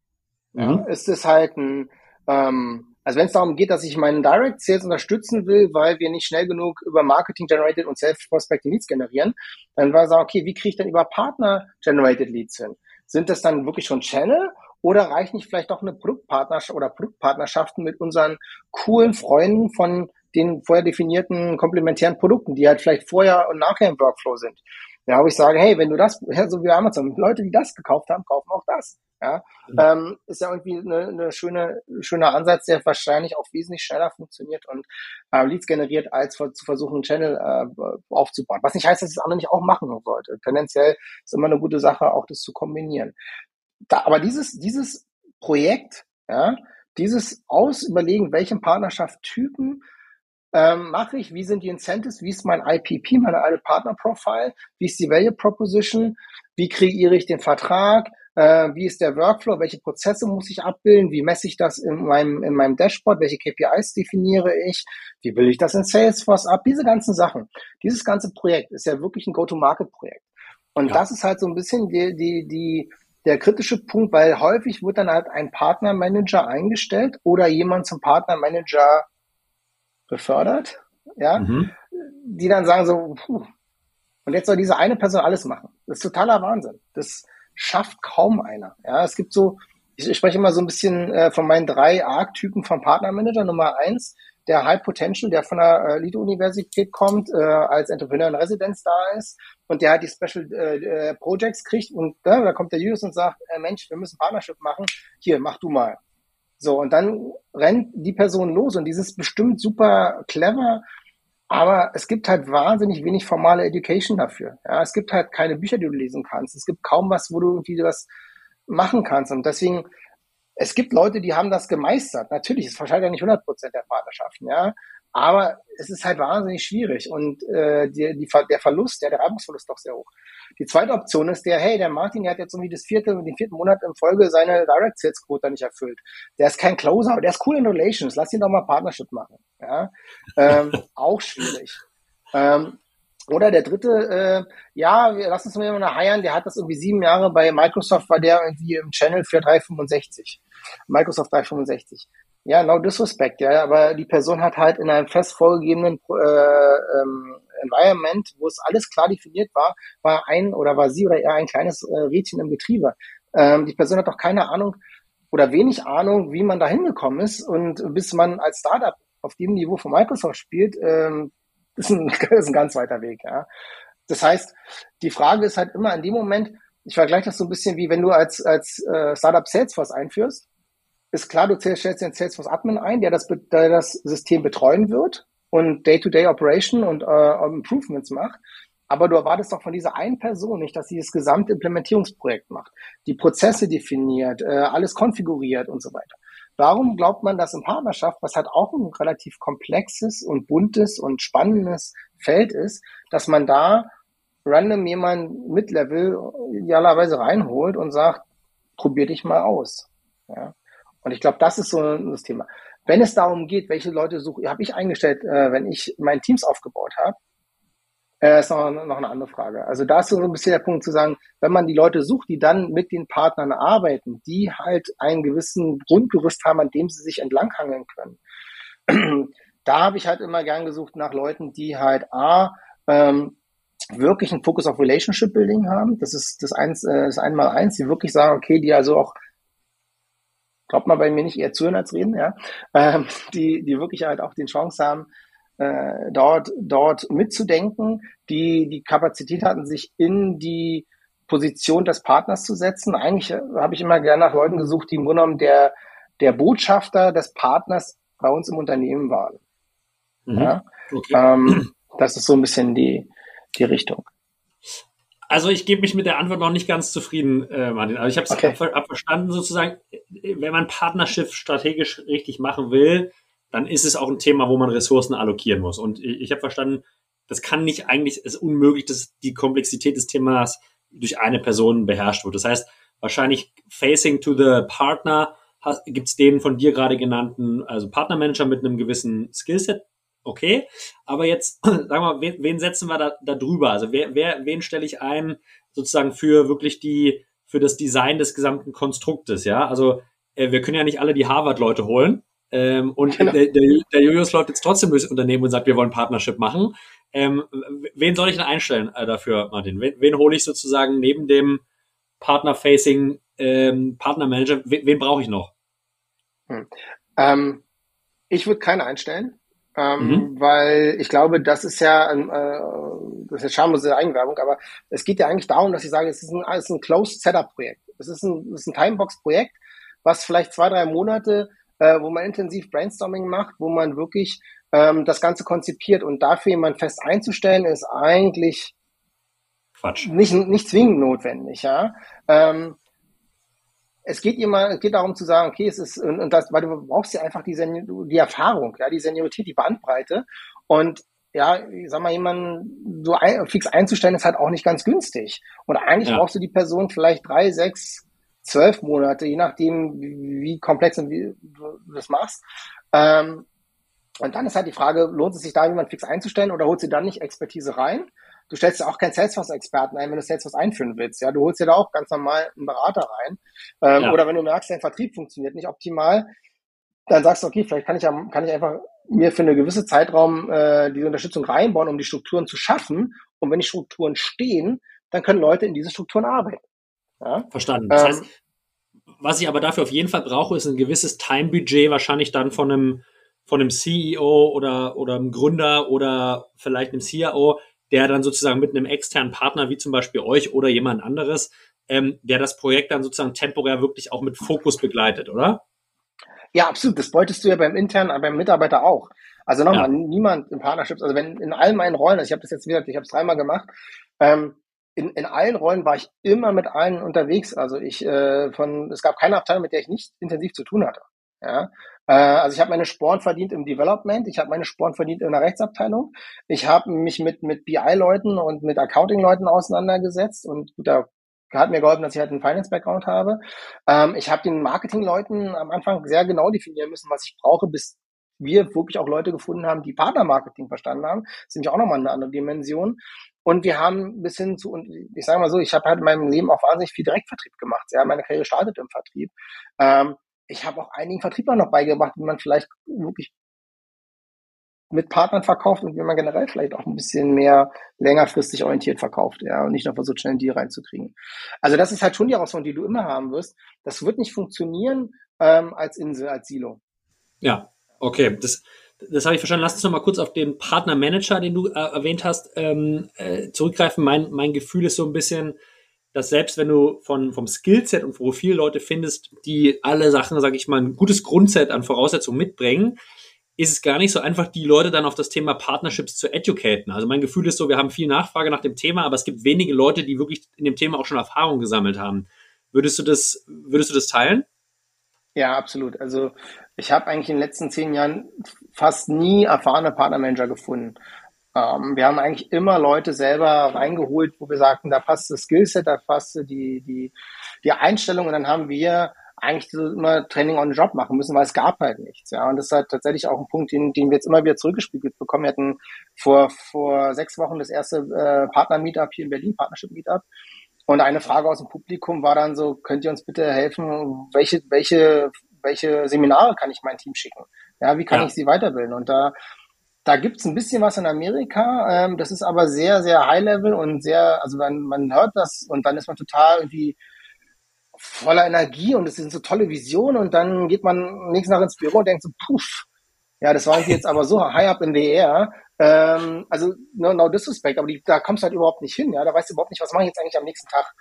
Ja, ist es halt ein, ähm, also wenn es darum geht, dass ich meinen Direct Sales unterstützen will, weil wir nicht schnell genug über Marketing Generated und Self Prospecting Leads generieren, dann war sagen, okay, wie kriege ich denn über Partner Generated Leads hin? Sind das dann wirklich schon Channel oder reicht nicht vielleicht auch eine Produktpartnerschaft oder Produktpartnerschaften mit unseren coolen Freunden von den vorher definierten komplementären Produkten, die halt vielleicht vorher und nachher im Workflow sind? Ja, wo ich sage, hey, wenn du das, ja, so wie Amazon, Leute, die das gekauft haben, kaufen auch das. Ja, mhm. ähm, ist ja irgendwie eine, eine schöne, schöner Ansatz, der wahrscheinlich auch wesentlich schneller funktioniert und äh, Leads generiert, als zu versuchen, einen Channel äh, aufzubauen. Was nicht heißt, dass das andere nicht auch machen sollte. Tendenziell ist immer eine gute Sache, auch das zu kombinieren. Da, aber dieses, dieses Projekt, ja, dieses Ausüberlegen, welchen Partnerschaftstypen ähm, mache ich, wie sind die Incentives, wie ist mein IPP, meine alte Partner Profile, wie ist die Value Proposition, wie kreiere ich den Vertrag, äh, wie ist der Workflow, welche Prozesse muss ich abbilden, wie messe ich das in meinem, in meinem Dashboard, welche KPIs definiere ich, wie bilde ich das in Salesforce ab, diese ganzen Sachen. Dieses ganze Projekt ist ja wirklich ein Go-to-Market-Projekt. Und ja. das ist halt so ein bisschen die, die, die, der kritische Punkt, weil häufig wird dann halt ein Partnermanager eingestellt oder jemand zum Partnermanager befördert, ja, mhm. die dann sagen so, puh, und jetzt soll diese eine Person alles machen. Das ist totaler Wahnsinn. Das schafft kaum einer. Ja, es gibt so, ich, ich spreche immer so ein bisschen äh, von meinen drei Arc-Typen vom Partnermanager. Nummer eins, der High Potential, der von der äh, Lido-Universität kommt, äh, als Entrepreneur in Residenz da ist und der halt die Special äh, äh Projects kriegt und äh, da kommt der Julius und sagt, äh, Mensch, wir müssen Partnership machen, hier, mach du mal. So, und dann rennt die Person los und dieses bestimmt super clever, aber es gibt halt wahnsinnig wenig formale Education dafür. Ja, es gibt halt keine Bücher, die du lesen kannst. Es gibt kaum was, wo du irgendwie was machen kannst. Und deswegen, es gibt Leute, die haben das gemeistert. Natürlich, es wahrscheinlich nicht 100 Prozent der Partnerschaften, ja. Aber es ist halt wahnsinnig schwierig und äh, die, die, der Verlust, ja, der Reibungsverlust doch sehr hoch. Die zweite Option ist der, hey, der Martin, der hat jetzt irgendwie das vierte, den vierten Monat in Folge seine Direct Sales Quota nicht erfüllt. Der ist kein Closer, aber der ist cool in Relations. Lass ihn doch mal Partnership machen. Ja, ähm, auch schwierig. Ähm, oder der dritte, äh, ja, wir lassen uns mal jemanden heiern, der hat das irgendwie sieben Jahre bei Microsoft, war der irgendwie im Channel für 365. Microsoft 365 ja, no disrespect, ja, aber die Person hat halt in einem fest vorgegebenen äh, ähm, Environment, wo es alles klar definiert war, war ein oder war sie oder er ein kleines äh, Rädchen im Getriebe. Ähm, die Person hat doch keine Ahnung, oder wenig Ahnung, wie man da hingekommen ist. Und bis man als Startup auf dem Niveau von Microsoft spielt, ähm, ist, ein, ist ein ganz weiter Weg. Ja. Das heißt, die Frage ist halt immer in dem Moment, ich vergleiche das so ein bisschen wie wenn du als, als äh, Startup Salesforce einführst, ist klar, du stellst den Salesforce Admin ein, der das, der das System betreuen wird und Day-to-Day -Day Operation und äh, Improvements macht. Aber du erwartest doch von dieser einen Person nicht, dass sie das gesamte Implementierungsprojekt macht, die Prozesse definiert, äh, alles konfiguriert und so weiter. Warum glaubt man, dass in Partnerschaft, was halt auch ein relativ komplexes und buntes und spannendes Feld ist, dass man da random jemand mit Level idealerweise reinholt und sagt, probier dich mal aus. Ja? Und ich glaube, das ist so das Thema. Wenn es darum geht, welche Leute suche, habe ich eingestellt, äh, wenn ich mein Teams aufgebaut habe, äh, ist noch, noch eine andere Frage. Also da ist so ein bisschen der Punkt zu sagen, wenn man die Leute sucht, die dann mit den Partnern arbeiten, die halt einen gewissen Grundgerüst haben, an dem sie sich entlanghangeln können. da habe ich halt immer gern gesucht nach Leuten, die halt A, ähm, wirklich einen Fokus auf Relationship Building haben. Das ist das eins, äh, das einmal eins, die wirklich sagen, okay, die also auch glaubt man bei mir nicht eher zuhören als reden, ja, ähm, die, die wirklich halt auch die Chance haben, äh, dort, dort mitzudenken, die die Kapazität hatten, sich in die Position des Partners zu setzen. Eigentlich äh, habe ich immer gerne nach Leuten gesucht, die im Grunde genommen der, der Botschafter des Partners bei uns im Unternehmen waren. Mhm. Ja? Okay. Ähm, das ist so ein bisschen die, die Richtung. Also ich gebe mich mit der Antwort noch nicht ganz zufrieden, äh, Martin. Also ich habe es okay. hab verstanden sozusagen, wenn man Partnerschiff strategisch richtig machen will, dann ist es auch ein Thema, wo man Ressourcen allokieren muss. Und ich, ich habe verstanden, das kann nicht eigentlich, es ist unmöglich, dass die Komplexität des Themas durch eine Person beherrscht wird. Das heißt, wahrscheinlich facing to the partner gibt es den von dir gerade genannten, also Partnermanager mit einem gewissen Skillset, okay. Aber jetzt, sagen wir mal, wen, wen setzen wir da, da drüber? Also wer, wer, wen stelle ich ein, sozusagen für wirklich die, für das Design des gesamten Konstruktes, ja? Also äh, wir können ja nicht alle die Harvard-Leute holen. Ähm, und genau. der, der, der Julius läuft jetzt trotzdem durchs Unternehmen und sagt, wir wollen Partnership machen. Ähm, wen soll ich denn einstellen äh, dafür, Martin? Wen, wen hole ich sozusagen neben dem Partner-Facing ähm, Partner-Manager? Wen, wen brauche ich noch? Hm. Ähm, ich würde keine einstellen. Ähm, mhm. Weil ich glaube, das ist ja, äh, das ist ja schamlose Eigenwerbung, aber es geht ja eigentlich darum, dass ich sage, es ist ein, es ist ein Closed Setup Projekt. Es ist ein, es ist ein Timebox Projekt, was vielleicht zwei, drei Monate, äh, wo man intensiv Brainstorming macht, wo man wirklich ähm, das Ganze konzipiert und dafür jemand fest einzustellen, ist eigentlich Quatsch. Nicht, nicht zwingend notwendig, ja. Ähm, es geht immer, es geht darum zu sagen, okay, es ist, und, und das, weil du brauchst ja einfach die, die Erfahrung, ja, die Seniorität, die Bandbreite. Und ja, ich sag mal, jemanden so ein, fix einzustellen, ist halt auch nicht ganz günstig. Und eigentlich ja. brauchst du die Person vielleicht drei, sechs, zwölf Monate, je nachdem, wie, wie komplex und wie du das machst. Ähm, und dann ist halt die Frage, lohnt es sich da jemand fix einzustellen oder holst du dann nicht Expertise rein? Du stellst ja auch keinen Salesforce-Experten ein, wenn du Salesforce einführen willst. Ja, du holst dir da auch ganz normal einen Berater rein. Ähm, ja. Oder wenn du merkst, dein Vertrieb funktioniert nicht optimal, dann sagst du, okay, vielleicht kann ich, ja, kann ich einfach mir für eine gewisse Zeitraum äh, diese Unterstützung reinbauen, um die Strukturen zu schaffen. Und wenn die Strukturen stehen, dann können Leute in diese Strukturen arbeiten. Ja? Verstanden. Das ähm, heißt, was ich aber dafür auf jeden Fall brauche, ist ein gewisses Time-Budget, wahrscheinlich dann von einem, von einem CEO oder, oder einem Gründer oder vielleicht einem CIO, der dann sozusagen mit einem externen Partner wie zum Beispiel euch oder jemand anderes, ähm, der das Projekt dann sozusagen temporär wirklich auch mit Fokus begleitet, oder? Ja, absolut. Das beutest du ja beim internen, beim Mitarbeiter auch. Also nochmal, ja. niemand im Partnerships, also wenn in all meinen Rollen, also ich habe das jetzt wieder, ich habe es dreimal gemacht, ähm, in, in allen Rollen war ich immer mit allen unterwegs. Also ich äh, von, es gab keine Abteilung, mit der ich nicht intensiv zu tun hatte. Ja, äh, also ich habe meine Sporen verdient im Development, ich habe meine Sporen verdient in der Rechtsabteilung. Ich habe mich mit, mit BI-Leuten und mit Accounting-Leuten auseinandergesetzt und da hat mir geholfen, dass ich halt einen Finance-Background habe. Ähm, ich habe den Marketing-Leuten am Anfang sehr genau definieren müssen, was ich brauche, bis wir wirklich auch Leute gefunden haben, die Partner-Marketing verstanden haben. Das ist nämlich auch nochmal eine andere Dimension. Und wir haben bis hin zu, ich sage mal so, ich habe halt in meinem Leben auch wahnsinnig viel Direktvertrieb gemacht. Ja, meine Karriere startet im Vertrieb. Ähm, ich habe auch einigen Vertrieblern noch beigebracht, wie man vielleicht wirklich mit Partnern verkauft und wie man generell vielleicht auch ein bisschen mehr längerfristig orientiert verkauft, ja, und nicht nur versucht, schnell einen Deal reinzukriegen. Also das ist halt schon die Herausforderung, die du immer haben wirst. Das wird nicht funktionieren, ähm, als Insel, als Silo. Ja, okay. Das, das habe ich verstanden. Lass uns noch mal kurz auf den Partnermanager, den du äh, erwähnt hast, ähm, äh, zurückgreifen. Mein, mein Gefühl ist so ein bisschen, dass selbst wenn du von, vom Skillset und Profil Leute findest, die alle Sachen, sage ich mal, ein gutes Grundset an Voraussetzungen mitbringen, ist es gar nicht so einfach, die Leute dann auf das Thema Partnerships zu educaten. Also mein Gefühl ist so, wir haben viel Nachfrage nach dem Thema, aber es gibt wenige Leute, die wirklich in dem Thema auch schon Erfahrung gesammelt haben. Würdest du das, würdest du das teilen? Ja, absolut. Also ich habe eigentlich in den letzten zehn Jahren fast nie erfahrene Partnermanager gefunden. Ähm, wir haben eigentlich immer Leute selber reingeholt, wo wir sagten, da passt das Skillset, da passt die, die, die Einstellung und dann haben wir eigentlich immer Training on the Job machen müssen, weil es gab halt nichts. Ja, und das ist halt tatsächlich auch ein Punkt, den, den wir jetzt immer wieder zurückgespiegelt bekommen. Wir hatten vor, vor sechs Wochen das erste äh, Partner-Meetup hier in Berlin, Partnership-Meetup. Und eine Frage aus dem Publikum war dann so, könnt ihr uns bitte helfen, welche, welche, welche Seminare kann ich mein Team schicken? Ja, wie kann ja. ich sie weiterbilden? Und da, da gibt's ein bisschen was in Amerika, ähm, das ist aber sehr, sehr high-level und sehr, also man, man hört das und dann ist man total irgendwie voller Energie und es sind so tolle Visionen und dann geht man nächsten Tag ins Büro und denkt so, puff, ja, das war jetzt aber so high up in the air, ähm, also no, no disrespect, aber die, da kommst du halt überhaupt nicht hin, ja, da weißt du überhaupt nicht, was mache ich jetzt eigentlich am nächsten Tag.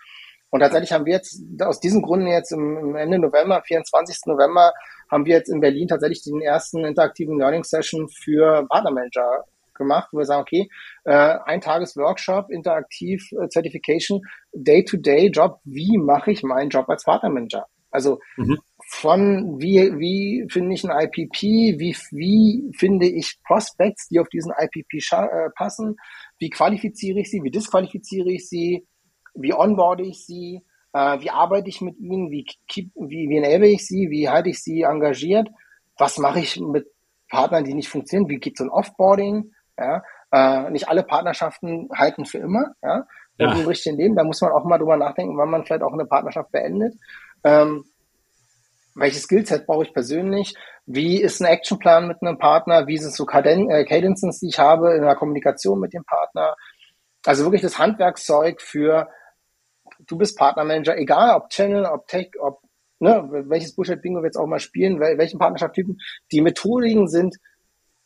Und tatsächlich haben wir jetzt aus diesem Grund jetzt im, Ende November, 24. November, haben wir jetzt in Berlin tatsächlich den ersten interaktiven Learning Session für Partnermanager gemacht, wo wir sagen, okay, äh, ein Tages-Workshop, interaktiv, äh, Certification, Day-to-Day-Job, wie mache ich meinen Job als Partnermanager? Also mhm. von wie, wie finde ich ein IPP, wie, wie finde ich Prospects, die auf diesen IPP äh, passen, wie qualifiziere ich sie, wie disqualifiziere ich sie, wie onboarde ich sie, äh, wie arbeite ich mit ihnen, wie, keep, wie, wie enable ich sie, wie halte ich sie engagiert, was mache ich mit Partnern, die nicht funktionieren, wie geht so ein Offboarding, ja, äh, nicht alle Partnerschaften halten für immer, ja, ja. im richtigen Leben, da muss man auch mal drüber nachdenken, wann man vielleicht auch eine Partnerschaft beendet. Ähm, welches Skillset brauche ich persönlich? Wie ist ein Actionplan mit einem Partner? Wie sind so Caden äh, Cadences, die ich habe in der Kommunikation mit dem Partner? Also wirklich das Handwerkszeug für, du bist Partnermanager, egal ob Channel, ob Tech, ob, ne, welches Bullshit-Bingo wir jetzt auch mal spielen, welchen Partnerschaftstypen. Die Methodiken sind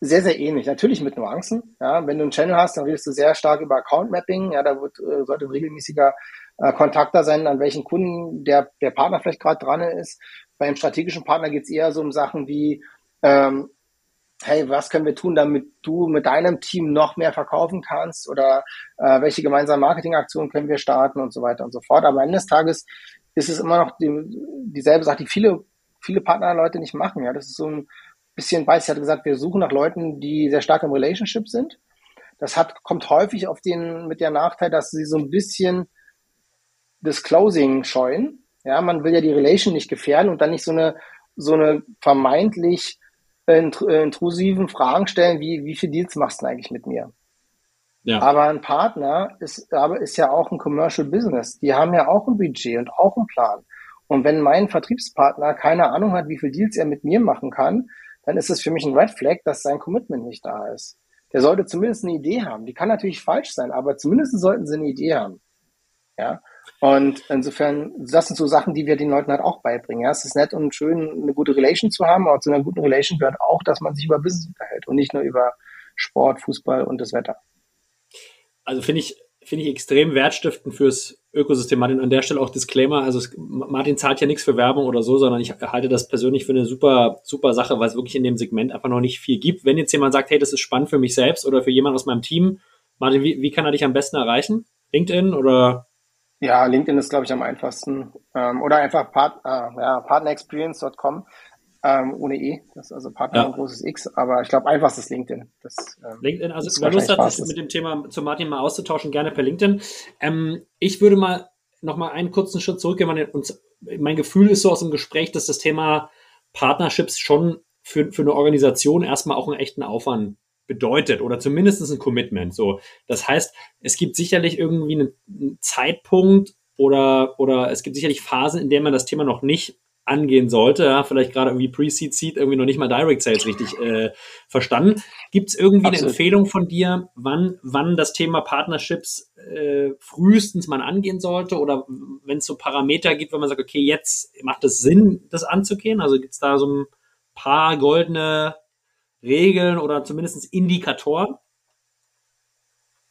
sehr, sehr ähnlich. Natürlich mit Nuancen. Ja, wenn du einen Channel hast, dann redest du sehr stark über Account Mapping. Ja, da wird, äh, sollte ein regelmäßiger äh, Kontakt da sein, an welchen Kunden der, der Partner vielleicht gerade dran ist. Beim strategischen Partner geht es eher so um Sachen wie, ähm, hey, was können wir tun, damit du mit deinem Team noch mehr verkaufen kannst oder äh, welche gemeinsamen Marketingaktionen können wir starten und so weiter und so fort. Aber am Ende des Tages ist es immer noch die, dieselbe Sache, die viele, viele Partnerleute nicht machen. Ja, das ist so ein bisschen weiß. Ich hatte gesagt, wir suchen nach Leuten, die sehr stark im Relationship sind. Das hat, kommt häufig auf den, mit der Nachteil, dass sie so ein bisschen das Closing scheuen. Ja, man will ja die Relation nicht gefährden und dann nicht so eine, so eine vermeintlich intrusiven Fragen stellen, wie, wie viel Deals machst du eigentlich mit mir? Ja. Aber ein Partner ist, aber ist ja auch ein Commercial Business. Die haben ja auch ein Budget und auch einen Plan. Und wenn mein Vertriebspartner keine Ahnung hat, wie viel Deals er mit mir machen kann, dann ist es für mich ein Red Flag, dass sein Commitment nicht da ist. Der sollte zumindest eine Idee haben. Die kann natürlich falsch sein, aber zumindest sollten sie eine Idee haben. Ja. Und insofern, das sind so Sachen, die wir den Leuten halt auch beibringen. Ja, es ist nett und schön, eine gute Relation zu haben, aber zu einer guten Relation gehört auch, dass man sich über Business unterhält und nicht nur über Sport, Fußball und das Wetter. Also finde ich, finde ich extrem wertstiftend fürs Ökosystem. Martin, an der Stelle auch Disclaimer. Also es, Martin zahlt ja nichts für Werbung oder so, sondern ich halte das persönlich für eine super, super Sache, weil es wirklich in dem Segment einfach noch nicht viel gibt. Wenn jetzt jemand sagt, hey, das ist spannend für mich selbst oder für jemand aus meinem Team, Martin, wie, wie kann er dich am besten erreichen? LinkedIn oder ja, LinkedIn ist, glaube ich, am einfachsten. Ähm, oder einfach part, äh, ja, partnerexperience.com ähm, ohne E. Das ist also Partner ja. ein großes X, aber ich glaube, einfachst ist LinkedIn. Das, ähm, LinkedIn, also wer Lust hat, sich mit dem Thema zu Martin mal auszutauschen, gerne per LinkedIn. Ähm, ich würde mal noch mal einen kurzen Schritt zurückgehen. Und mein Gefühl ist so aus dem Gespräch, dass das Thema Partnerships schon für, für eine Organisation erstmal auch einen echten Aufwand bedeutet oder zumindest ein Commitment. So, das heißt, es gibt sicherlich irgendwie einen, Zeitpunkt oder oder es gibt sicherlich Phasen, in denen man das Thema noch nicht angehen sollte. Ja, vielleicht gerade irgendwie Pre-Seed, Seed, irgendwie noch nicht mal Direct Sales richtig äh, verstanden. Gibt es irgendwie Absolut. eine Empfehlung von dir, wann, wann das Thema Partnerships äh, frühestens man angehen sollte? Oder wenn es so Parameter gibt, wenn man sagt, okay, jetzt macht es Sinn, das anzugehen? Also gibt es da so ein paar goldene Regeln oder zumindest Indikatoren?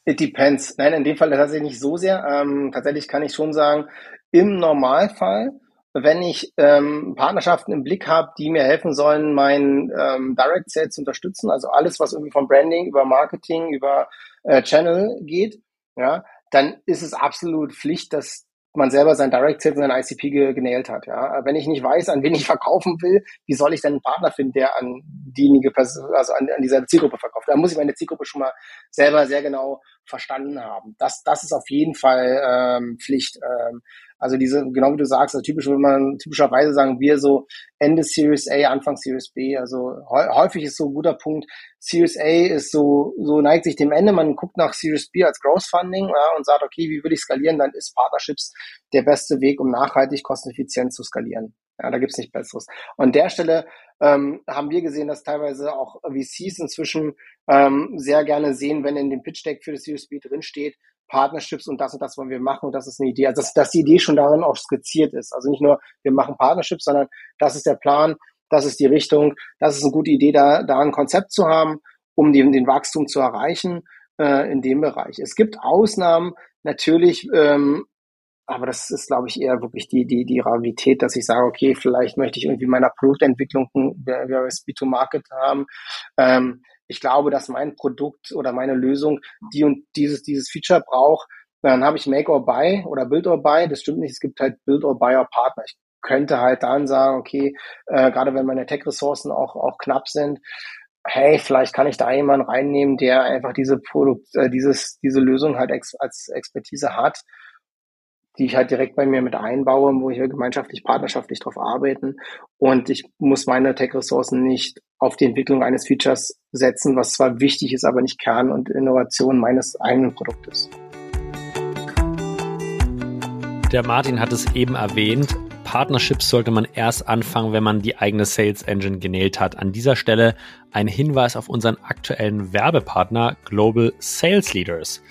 It depends. Nein, in dem Fall tatsächlich nicht so sehr. Ähm, tatsächlich kann ich schon sagen, im Normalfall, wenn ich ähm, Partnerschaften im Blick habe, die mir helfen sollen, mein ähm, Direct Sales zu unterstützen, also alles, was irgendwie vom Branding über Marketing, über äh, Channel geht, ja, dann ist es absolut Pflicht, dass man selber sein Direct Sales und sein ICP ge genäht hat. Ja? Wenn ich nicht weiß, an wen ich verkaufen will, wie soll ich denn einen Partner finden, der an diejenige Person, also an, an dieser Zielgruppe verkauft? Da muss ich meine Zielgruppe schon mal selber sehr genau verstanden haben. Das, das ist auf jeden Fall ähm, Pflicht. Ähm, also diese, genau wie du sagst, also typisch würde man typischerweise sagen, wir so Ende Series A, Anfang Series B. Also häufig ist so ein guter Punkt. Series A ist so, so neigt sich dem Ende. Man guckt nach Series B als Growth Funding ja, und sagt, okay, wie will ich skalieren? Dann ist Partnerships der beste Weg, um nachhaltig kosteneffizient zu skalieren. Ja, da gibt's nicht Besseres. An der Stelle ähm, haben wir gesehen, dass teilweise auch VCs inzwischen ähm, sehr gerne sehen, wenn in dem Pitch Deck für das Series B drinsteht, Partnerships und das und das wollen wir machen und das ist eine Idee. Also dass, dass die Idee schon darin auch skizziert ist. Also nicht nur, wir machen Partnerships, sondern das ist der Plan, das ist die Richtung, das ist eine gute Idee, da, da ein Konzept zu haben, um den, den Wachstum zu erreichen äh, in dem Bereich. Es gibt Ausnahmen, natürlich, ähm, aber das ist, glaube ich, eher wirklich die, die, die Rarität, dass ich sage, okay, vielleicht möchte ich irgendwie meiner Produktentwicklung, wir Speed-to-Market haben, ähm, ich glaube, dass mein Produkt oder meine Lösung die und dieses, dieses Feature braucht, dann habe ich Make or Buy oder Build or Buy. Das stimmt nicht, es gibt halt Build or Buy or Partner. Ich könnte halt dann sagen, okay, äh, gerade wenn meine Tech-Ressourcen auch, auch knapp sind, hey, vielleicht kann ich da jemanden reinnehmen, der einfach diese Produkt, äh, dieses, diese Lösung halt ex als Expertise hat die ich halt direkt bei mir mit einbaue, wo wir gemeinschaftlich, partnerschaftlich drauf arbeiten. Und ich muss meine Tech-Ressourcen nicht auf die Entwicklung eines Features setzen, was zwar wichtig ist, aber nicht Kern und Innovation meines eigenen Produktes. Der Martin hat es eben erwähnt. Partnerships sollte man erst anfangen, wenn man die eigene Sales Engine genäht hat. An dieser Stelle ein Hinweis auf unseren aktuellen Werbepartner Global Sales Leaders.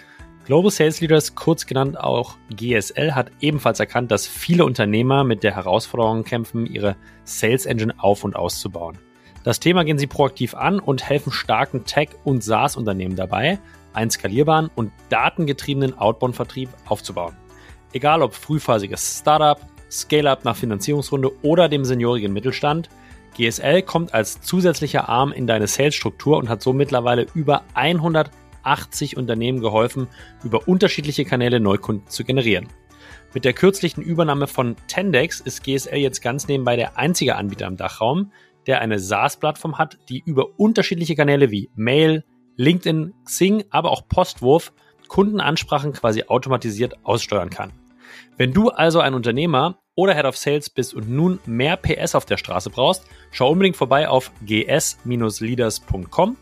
Global Sales Leaders, kurz genannt auch GSL, hat ebenfalls erkannt, dass viele Unternehmer mit der Herausforderung kämpfen, ihre Sales Engine auf und auszubauen. Das Thema gehen sie proaktiv an und helfen starken Tech- und SaaS-Unternehmen dabei, einen skalierbaren und datengetriebenen Outbound-Vertrieb aufzubauen. Egal ob frühphasiges Startup, Scale-up nach Finanzierungsrunde oder dem seniorigen Mittelstand, GSL kommt als zusätzlicher Arm in deine Sales-Struktur und hat so mittlerweile über 100 80 Unternehmen geholfen, über unterschiedliche Kanäle Neukunden zu generieren. Mit der kürzlichen Übernahme von Tendex ist GSL jetzt ganz nebenbei der einzige Anbieter im Dachraum, der eine SaaS-Plattform hat, die über unterschiedliche Kanäle wie Mail, LinkedIn, Xing, aber auch Postwurf Kundenansprachen quasi automatisiert aussteuern kann. Wenn du also ein Unternehmer oder Head of Sales bist und nun mehr PS auf der Straße brauchst, schau unbedingt vorbei auf gs-leaders.com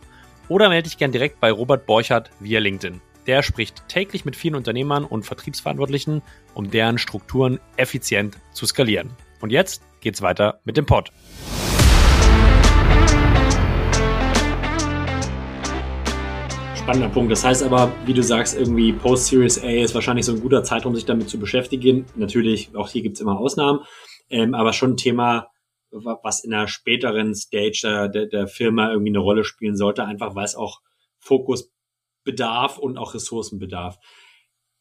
oder melde dich gern direkt bei Robert Borchardt via LinkedIn. Der spricht täglich mit vielen Unternehmern und Vertriebsverantwortlichen, um deren Strukturen effizient zu skalieren. Und jetzt geht's weiter mit dem Pod. Spannender Punkt. Das heißt aber, wie du sagst, irgendwie Post-Series A ist wahrscheinlich so ein guter Zeitraum, sich damit zu beschäftigen. Natürlich, auch hier gibt's immer Ausnahmen, ähm, aber schon ein Thema, was in einer späteren Stage der, der, der Firma irgendwie eine Rolle spielen sollte, einfach weil es auch Fokus bedarf und auch Ressourcen bedarf.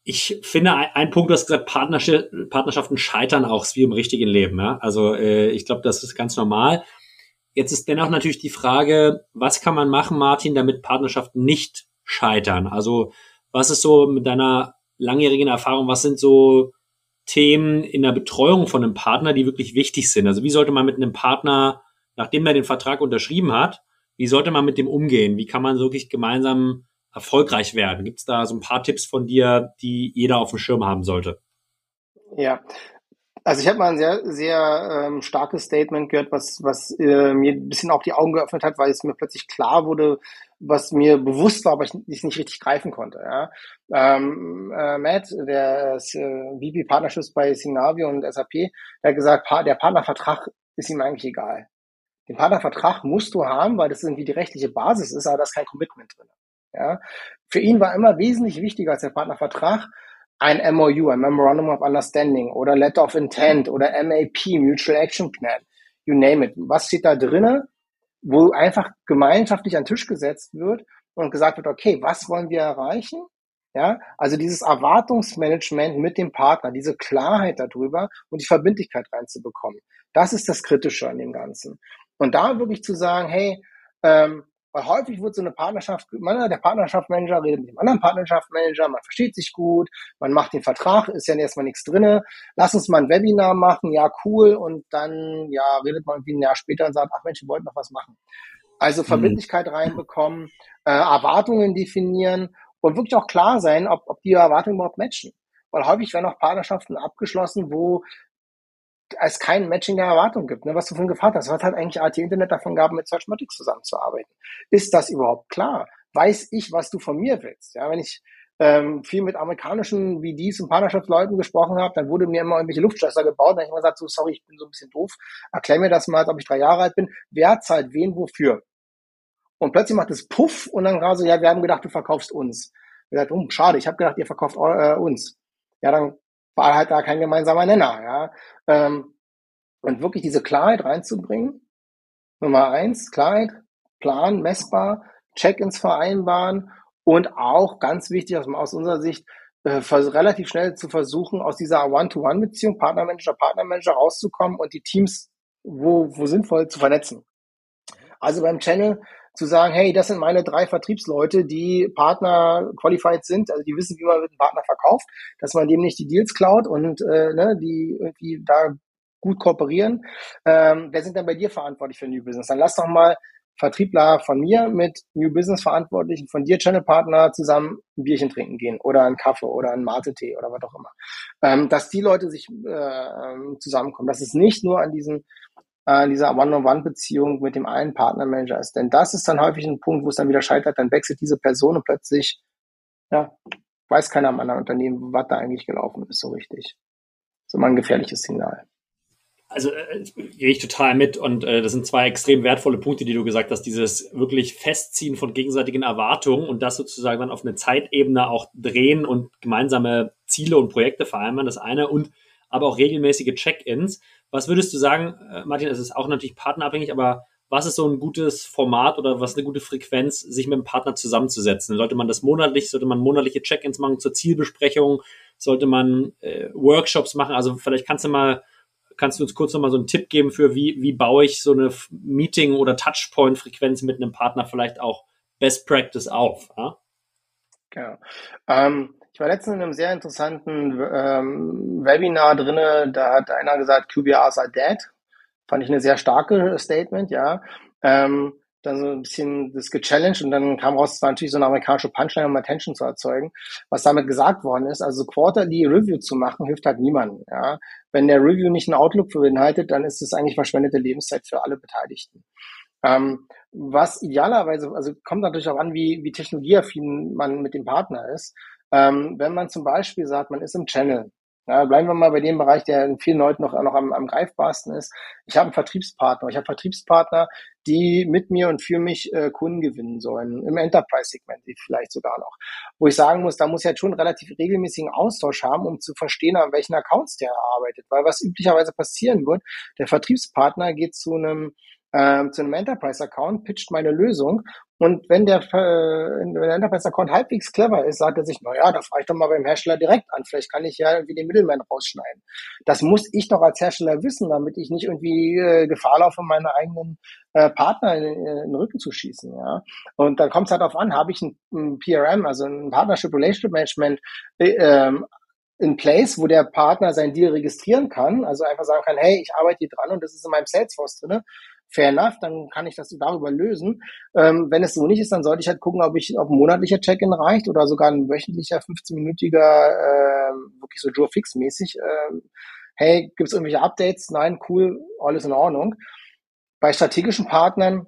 Ich finde, ein, ein Punkt, du hast gesagt, Partnerschaften scheitern auch wie im richtigen Leben. Ja? Also äh, ich glaube, das ist ganz normal. Jetzt ist dennoch natürlich die Frage, was kann man machen, Martin, damit Partnerschaften nicht scheitern? Also was ist so mit deiner langjährigen Erfahrung, was sind so Themen in der Betreuung von einem Partner, die wirklich wichtig sind. Also wie sollte man mit einem Partner, nachdem er den Vertrag unterschrieben hat, wie sollte man mit dem umgehen? Wie kann man wirklich gemeinsam erfolgreich werden? Gibt es da so ein paar Tipps von dir, die jeder auf dem Schirm haben sollte? Ja, also ich habe mal ein sehr, sehr ähm, starkes Statement gehört, was, was äh, mir ein bisschen auch die Augen geöffnet hat, weil es mir plötzlich klar wurde, was mir bewusst war, aber ich, ich nicht richtig greifen konnte. Ja. Ähm, äh, Matt, der ist, äh, VP Partnerships bei Signavio und SAP, der hat gesagt, der Partnervertrag ist ihm eigentlich egal. Den Partnervertrag musst du haben, weil das irgendwie die rechtliche Basis ist, aber da ist kein Commitment drin. Ja. Für ihn war immer wesentlich wichtiger als der Partnervertrag ein MOU, ein Memorandum of Understanding oder Letter of Intent oder MAP, Mutual Action Plan, you name it. Was steht da drinnen? Wo einfach gemeinschaftlich an den Tisch gesetzt wird und gesagt wird, okay, was wollen wir erreichen? Ja, also dieses Erwartungsmanagement mit dem Partner, diese Klarheit darüber und die Verbindlichkeit reinzubekommen. Das ist das Kritische an dem Ganzen. Und da wirklich zu sagen, hey, ähm, weil häufig wird so eine Partnerschaft, man, der Partnerschaftsmanager redet mit dem anderen Partnerschaftsmanager, man versteht sich gut, man macht den Vertrag, ist ja erstmal nichts drinne. Lass uns mal ein Webinar machen, ja cool. Und dann ja redet man irgendwie ein Jahr später und sagt, ach Mensch, wir wollten noch was machen. Also mhm. Verbindlichkeit mhm. reinbekommen, äh, Erwartungen definieren und wirklich auch klar sein, ob, ob die Erwartungen überhaupt matchen. Weil häufig werden auch Partnerschaften abgeschlossen, wo es kein Matching der Erwartung gibt, ne, was du vorhin gefragt hast. Was hat eigentlich AT Internet davon gehabt, mit Searchmatics zusammenzuarbeiten? Ist das überhaupt klar? Weiß ich, was du von mir willst? Ja, wenn ich ähm, viel mit amerikanischen VDs und Partnerschaftsleuten gesprochen habe, dann wurde mir immer irgendwelche Luftschlösser gebaut. Dann habe ich immer gesagt, so, sorry, ich bin so ein bisschen doof. Erklär mir das mal, als ob ich drei Jahre alt bin. Wer zahlt wen wofür? Und plötzlich macht es Puff und dann gerade so, ja, wir haben gedacht, du verkaufst uns. Ich gesagt, oh, schade, ich habe gedacht, ihr verkauft äh, uns. Ja, dann war halt da kein gemeinsamer Nenner. Ja? Ähm, und wirklich diese Klarheit reinzubringen. Nummer eins, Klarheit, Plan, messbar, Check-ins vereinbaren und auch ganz wichtig aus, aus unserer Sicht, äh, relativ schnell zu versuchen, aus dieser One-to-One-Beziehung, Partnermanager, Partnermanager rauszukommen und die Teams wo, wo sinnvoll zu vernetzen. Also beim Channel zu sagen, hey, das sind meine drei Vertriebsleute, die Partner qualified sind, also die wissen, wie man mit einem Partner verkauft, dass man dem nicht die Deals klaut und äh, ne, die irgendwie da gut kooperieren. Ähm, wer sind denn bei dir verantwortlich für New Business? Dann lass doch mal Vertriebler von mir mit New Business Verantwortlichen von dir, Channel Partner, zusammen ein Bierchen trinken gehen oder einen Kaffee oder einen Mate-Tee oder was auch immer. Ähm, dass die Leute sich äh, zusammenkommen, dass es nicht nur an diesen äh, dieser One-on-One-Beziehung mit dem einen Partnermanager ist. Denn das ist dann häufig ein Punkt, wo es dann wieder scheitert, dann wechselt diese Person und plötzlich, ja, weiß keiner am anderen Unternehmen, was da eigentlich gelaufen ist, so richtig. So mal ein gefährliches Signal. Also äh, gehe ich total mit und äh, das sind zwei extrem wertvolle Punkte, die du gesagt hast. Dieses wirklich Festziehen von gegenseitigen Erwartungen und das sozusagen dann auf eine Zeitebene auch drehen und gemeinsame Ziele und Projekte vereinbaren, das eine und aber auch regelmäßige Check-ins. Was würdest du sagen, äh, Martin, es ist auch natürlich partnerabhängig, aber was ist so ein gutes Format oder was eine gute Frequenz, sich mit dem Partner zusammenzusetzen? Sollte man das monatlich, sollte man monatliche Check-ins machen zur Zielbesprechung? Sollte man äh, Workshops machen? Also vielleicht kannst du mal, kannst du uns kurz nochmal so einen Tipp geben für wie, wie baue ich so eine Meeting- oder Touchpoint-Frequenz mit einem Partner vielleicht auch Best Practice auf? Ja? Genau. Ähm, ich war letztens in einem sehr interessanten ähm, Webinar drinne. Da hat einer gesagt, QBRs are dead. Fand ich eine sehr starke Statement, ja. Ähm, dann so ein bisschen das gechallenged und dann kam raus, es war natürlich so eine amerikanische Punchline, um Attention zu erzeugen. Was damit gesagt worden ist, also Quarterly Review zu machen, hilft halt niemandem, ja. Wenn der Review nicht einen Outlook beinhaltet, dann ist es eigentlich verschwendete Lebenszeit für alle Beteiligten. Ähm, was idealerweise, also kommt natürlich auch an, wie, wie technologieaffin man mit dem Partner ist. Ähm, wenn man zum Beispiel sagt, man ist im Channel, ja, bleiben wir mal bei dem Bereich, der in vielen Leuten noch, noch am, am greifbarsten ist. Ich habe einen Vertriebspartner. Ich habe Vertriebspartner, die mit mir und für mich äh, Kunden gewinnen sollen, im Enterprise-Segment vielleicht sogar noch. Wo ich sagen muss, da muss ich jetzt schon relativ regelmäßigen Austausch haben, um zu verstehen, an welchen Accounts der arbeitet. Weil was üblicherweise passieren wird, der Vertriebspartner geht zu einem ähm, zu einem Enterprise-Account, pitcht meine Lösung und wenn der, äh, wenn der Enterprise-Account halbwegs clever ist, sagt er sich, na ja, da frage ich doch mal beim Hersteller direkt an. Vielleicht kann ich ja irgendwie den Middleman rausschneiden. Das muss ich doch als Hersteller wissen, damit ich nicht irgendwie äh, Gefahr laufe, meine eigenen äh, Partner in, in, den Rücken zu schießen. Ja. Und dann kommt es halt darauf an, habe ich ein, ein PRM, also ein Partnership Relationship Management, äh, ähm, in place, wo der Partner sein Deal registrieren kann, also einfach sagen kann, hey, ich arbeite hier dran und das ist in meinem Salesforce drinne fair enough, dann kann ich das darüber lösen. Ähm, wenn es so nicht ist, dann sollte ich halt gucken, ob ich, ob ein monatlicher Check-in reicht oder sogar ein wöchentlicher 15-minütiger, äh, wirklich so Joe Fix-mäßig. Äh, hey, gibt es irgendwelche Updates? Nein, cool, alles in Ordnung. Bei strategischen Partnern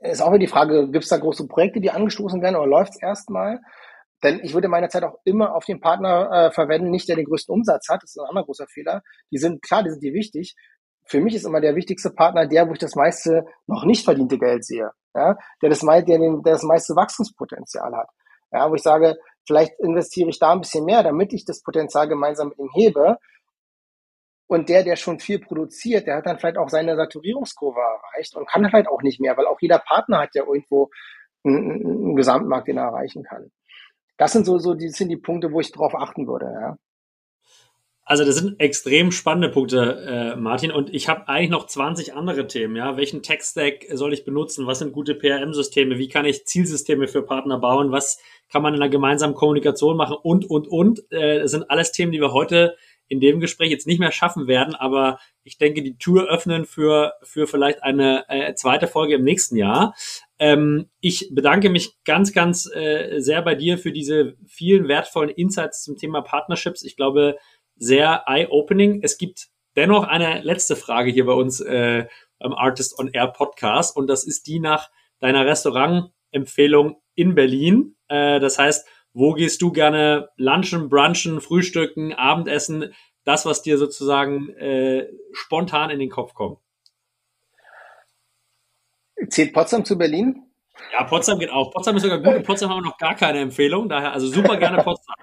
ist auch wieder die Frage, gibt es da große Projekte, die angestoßen werden oder läuft es erstmal? Denn ich würde meine Zeit auch immer auf den Partner äh, verwenden, nicht der den größten Umsatz hat. Das ist ein anderer großer Fehler. Die sind, klar, die sind die wichtig. Für mich ist immer der wichtigste Partner der, wo ich das meiste noch nicht verdiente Geld sehe. Ja? Der, das, der, den, der das meiste Wachstumspotenzial hat. Ja, wo ich sage, vielleicht investiere ich da ein bisschen mehr, damit ich das Potenzial gemeinsam mit ihm hebe. Und der, der schon viel produziert, der hat dann vielleicht auch seine Saturierungskurve erreicht und kann vielleicht auch nicht mehr, weil auch jeder Partner hat ja irgendwo einen, einen Gesamtmarkt, den er erreichen kann. Das sind so, so die, sind die Punkte, wo ich drauf achten würde, ja. Also das sind extrem spannende Punkte, äh, Martin. Und ich habe eigentlich noch 20 andere Themen. Ja, welchen Tech-Stack soll ich benutzen? Was sind gute PRM-Systeme? Wie kann ich Zielsysteme für Partner bauen? Was kann man in einer gemeinsamen Kommunikation machen? Und und und. Äh, das sind alles Themen, die wir heute in dem Gespräch jetzt nicht mehr schaffen werden. Aber ich denke, die Tür öffnen für für vielleicht eine äh, zweite Folge im nächsten Jahr. Ähm, ich bedanke mich ganz, ganz äh, sehr bei dir für diese vielen wertvollen Insights zum Thema Partnerships. Ich glaube, sehr eye-opening. Es gibt dennoch eine letzte Frage hier bei uns äh, beim Artist on Air Podcast und das ist die nach deiner Restaurant-Empfehlung in Berlin. Äh, das heißt, wo gehst du gerne lunchen, brunchen, frühstücken, Abendessen? Das, was dir sozusagen äh, spontan in den Kopf kommt. Zählt Potsdam zu Berlin? Ja, Potsdam geht auch. Potsdam ist sogar gut. In Potsdam haben wir noch gar keine Empfehlung. Daher also super gerne Potsdam.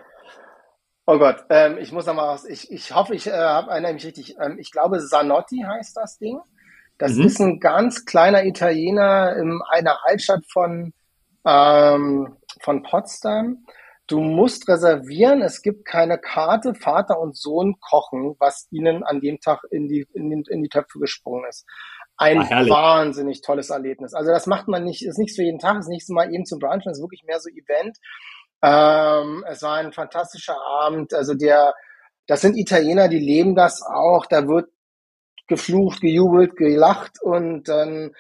Oh Gott, ähm, ich muss nochmal was. Ich, ich hoffe, ich äh, habe erinnere mich richtig. Ähm, ich glaube, Zanotti heißt das Ding. Das mhm. ist ein ganz kleiner Italiener in einer Altstadt von, ähm, von Potsdam. Du musst reservieren, es gibt keine Karte, Vater und Sohn kochen, was ihnen an dem Tag in die, in, die, in die Töpfe gesprungen ist. Ein ah, wahnsinnig tolles Erlebnis. Also das macht man nicht, ist nichts für jeden Tag, ist nichts mal eben zum Brunchen, ist wirklich mehr so Event. Ähm, es war ein fantastischer Abend. Also der, das sind Italiener, die leben das auch. Da wird geflucht, gejubelt, gelacht und dann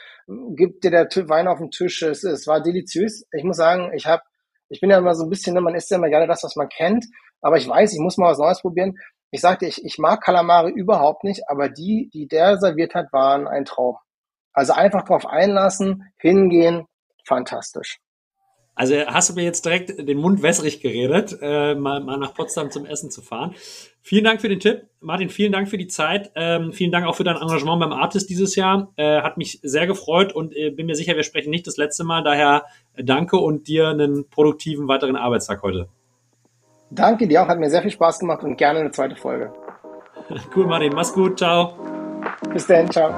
gibt dir der Wein auf den Tisch. Es, es war deliziös. Ich muss sagen, ich habe, ich bin ja immer so ein bisschen, ne, man isst ja immer gerne das, was man kennt, aber ich weiß, ich muss mal was Neues probieren. Ich sagte, ich, ich mag Kalamari überhaupt nicht, aber die, die der serviert hat, waren ein Traum. Also einfach drauf einlassen, hingehen, fantastisch. Also hast du mir jetzt direkt den Mund wässrig geredet, äh, mal, mal nach Potsdam zum Essen zu fahren. Vielen Dank für den Tipp. Martin, vielen Dank für die Zeit. Ähm, vielen Dank auch für dein Engagement beim Artist dieses Jahr. Äh, hat mich sehr gefreut und äh, bin mir sicher, wir sprechen nicht das letzte Mal. Daher äh, danke und dir einen produktiven weiteren Arbeitstag heute. Danke dir auch, hat mir sehr viel Spaß gemacht und gerne eine zweite Folge. cool, Martin. Mach's gut. Ciao. Bis dann. Ciao.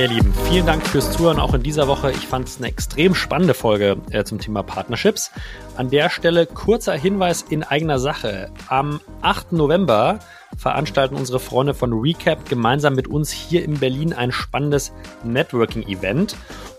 Ihr Lieben, vielen Dank fürs Zuhören auch in dieser Woche. Ich fand es eine extrem spannende Folge äh, zum Thema Partnerships. An der Stelle kurzer Hinweis in eigener Sache. Am 8. November veranstalten unsere Freunde von Recap gemeinsam mit uns hier in Berlin ein spannendes Networking-Event.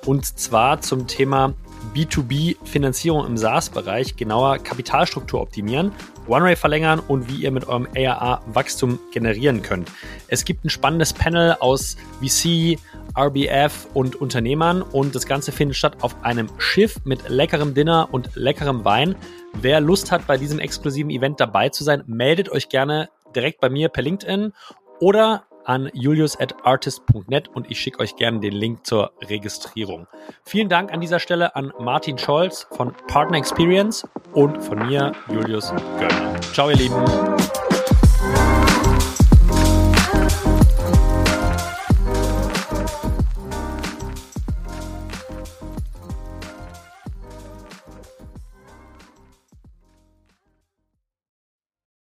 Und zwar zum Thema B2B-Finanzierung im SaaS-Bereich, genauer Kapitalstruktur optimieren, OneRay verlängern und wie ihr mit eurem ARA Wachstum generieren könnt. Es gibt ein spannendes Panel aus VC, RBF und Unternehmern und das Ganze findet statt auf einem Schiff mit leckerem Dinner und leckerem Wein. Wer Lust hat, bei diesem exklusiven Event dabei zu sein, meldet euch gerne direkt bei mir per LinkedIn oder an julius at artist.net und ich schicke euch gerne den Link zur Registrierung. Vielen Dank an dieser Stelle an Martin Scholz von Partner Experience und von mir, Julius Göllner. Ciao, ihr Lieben.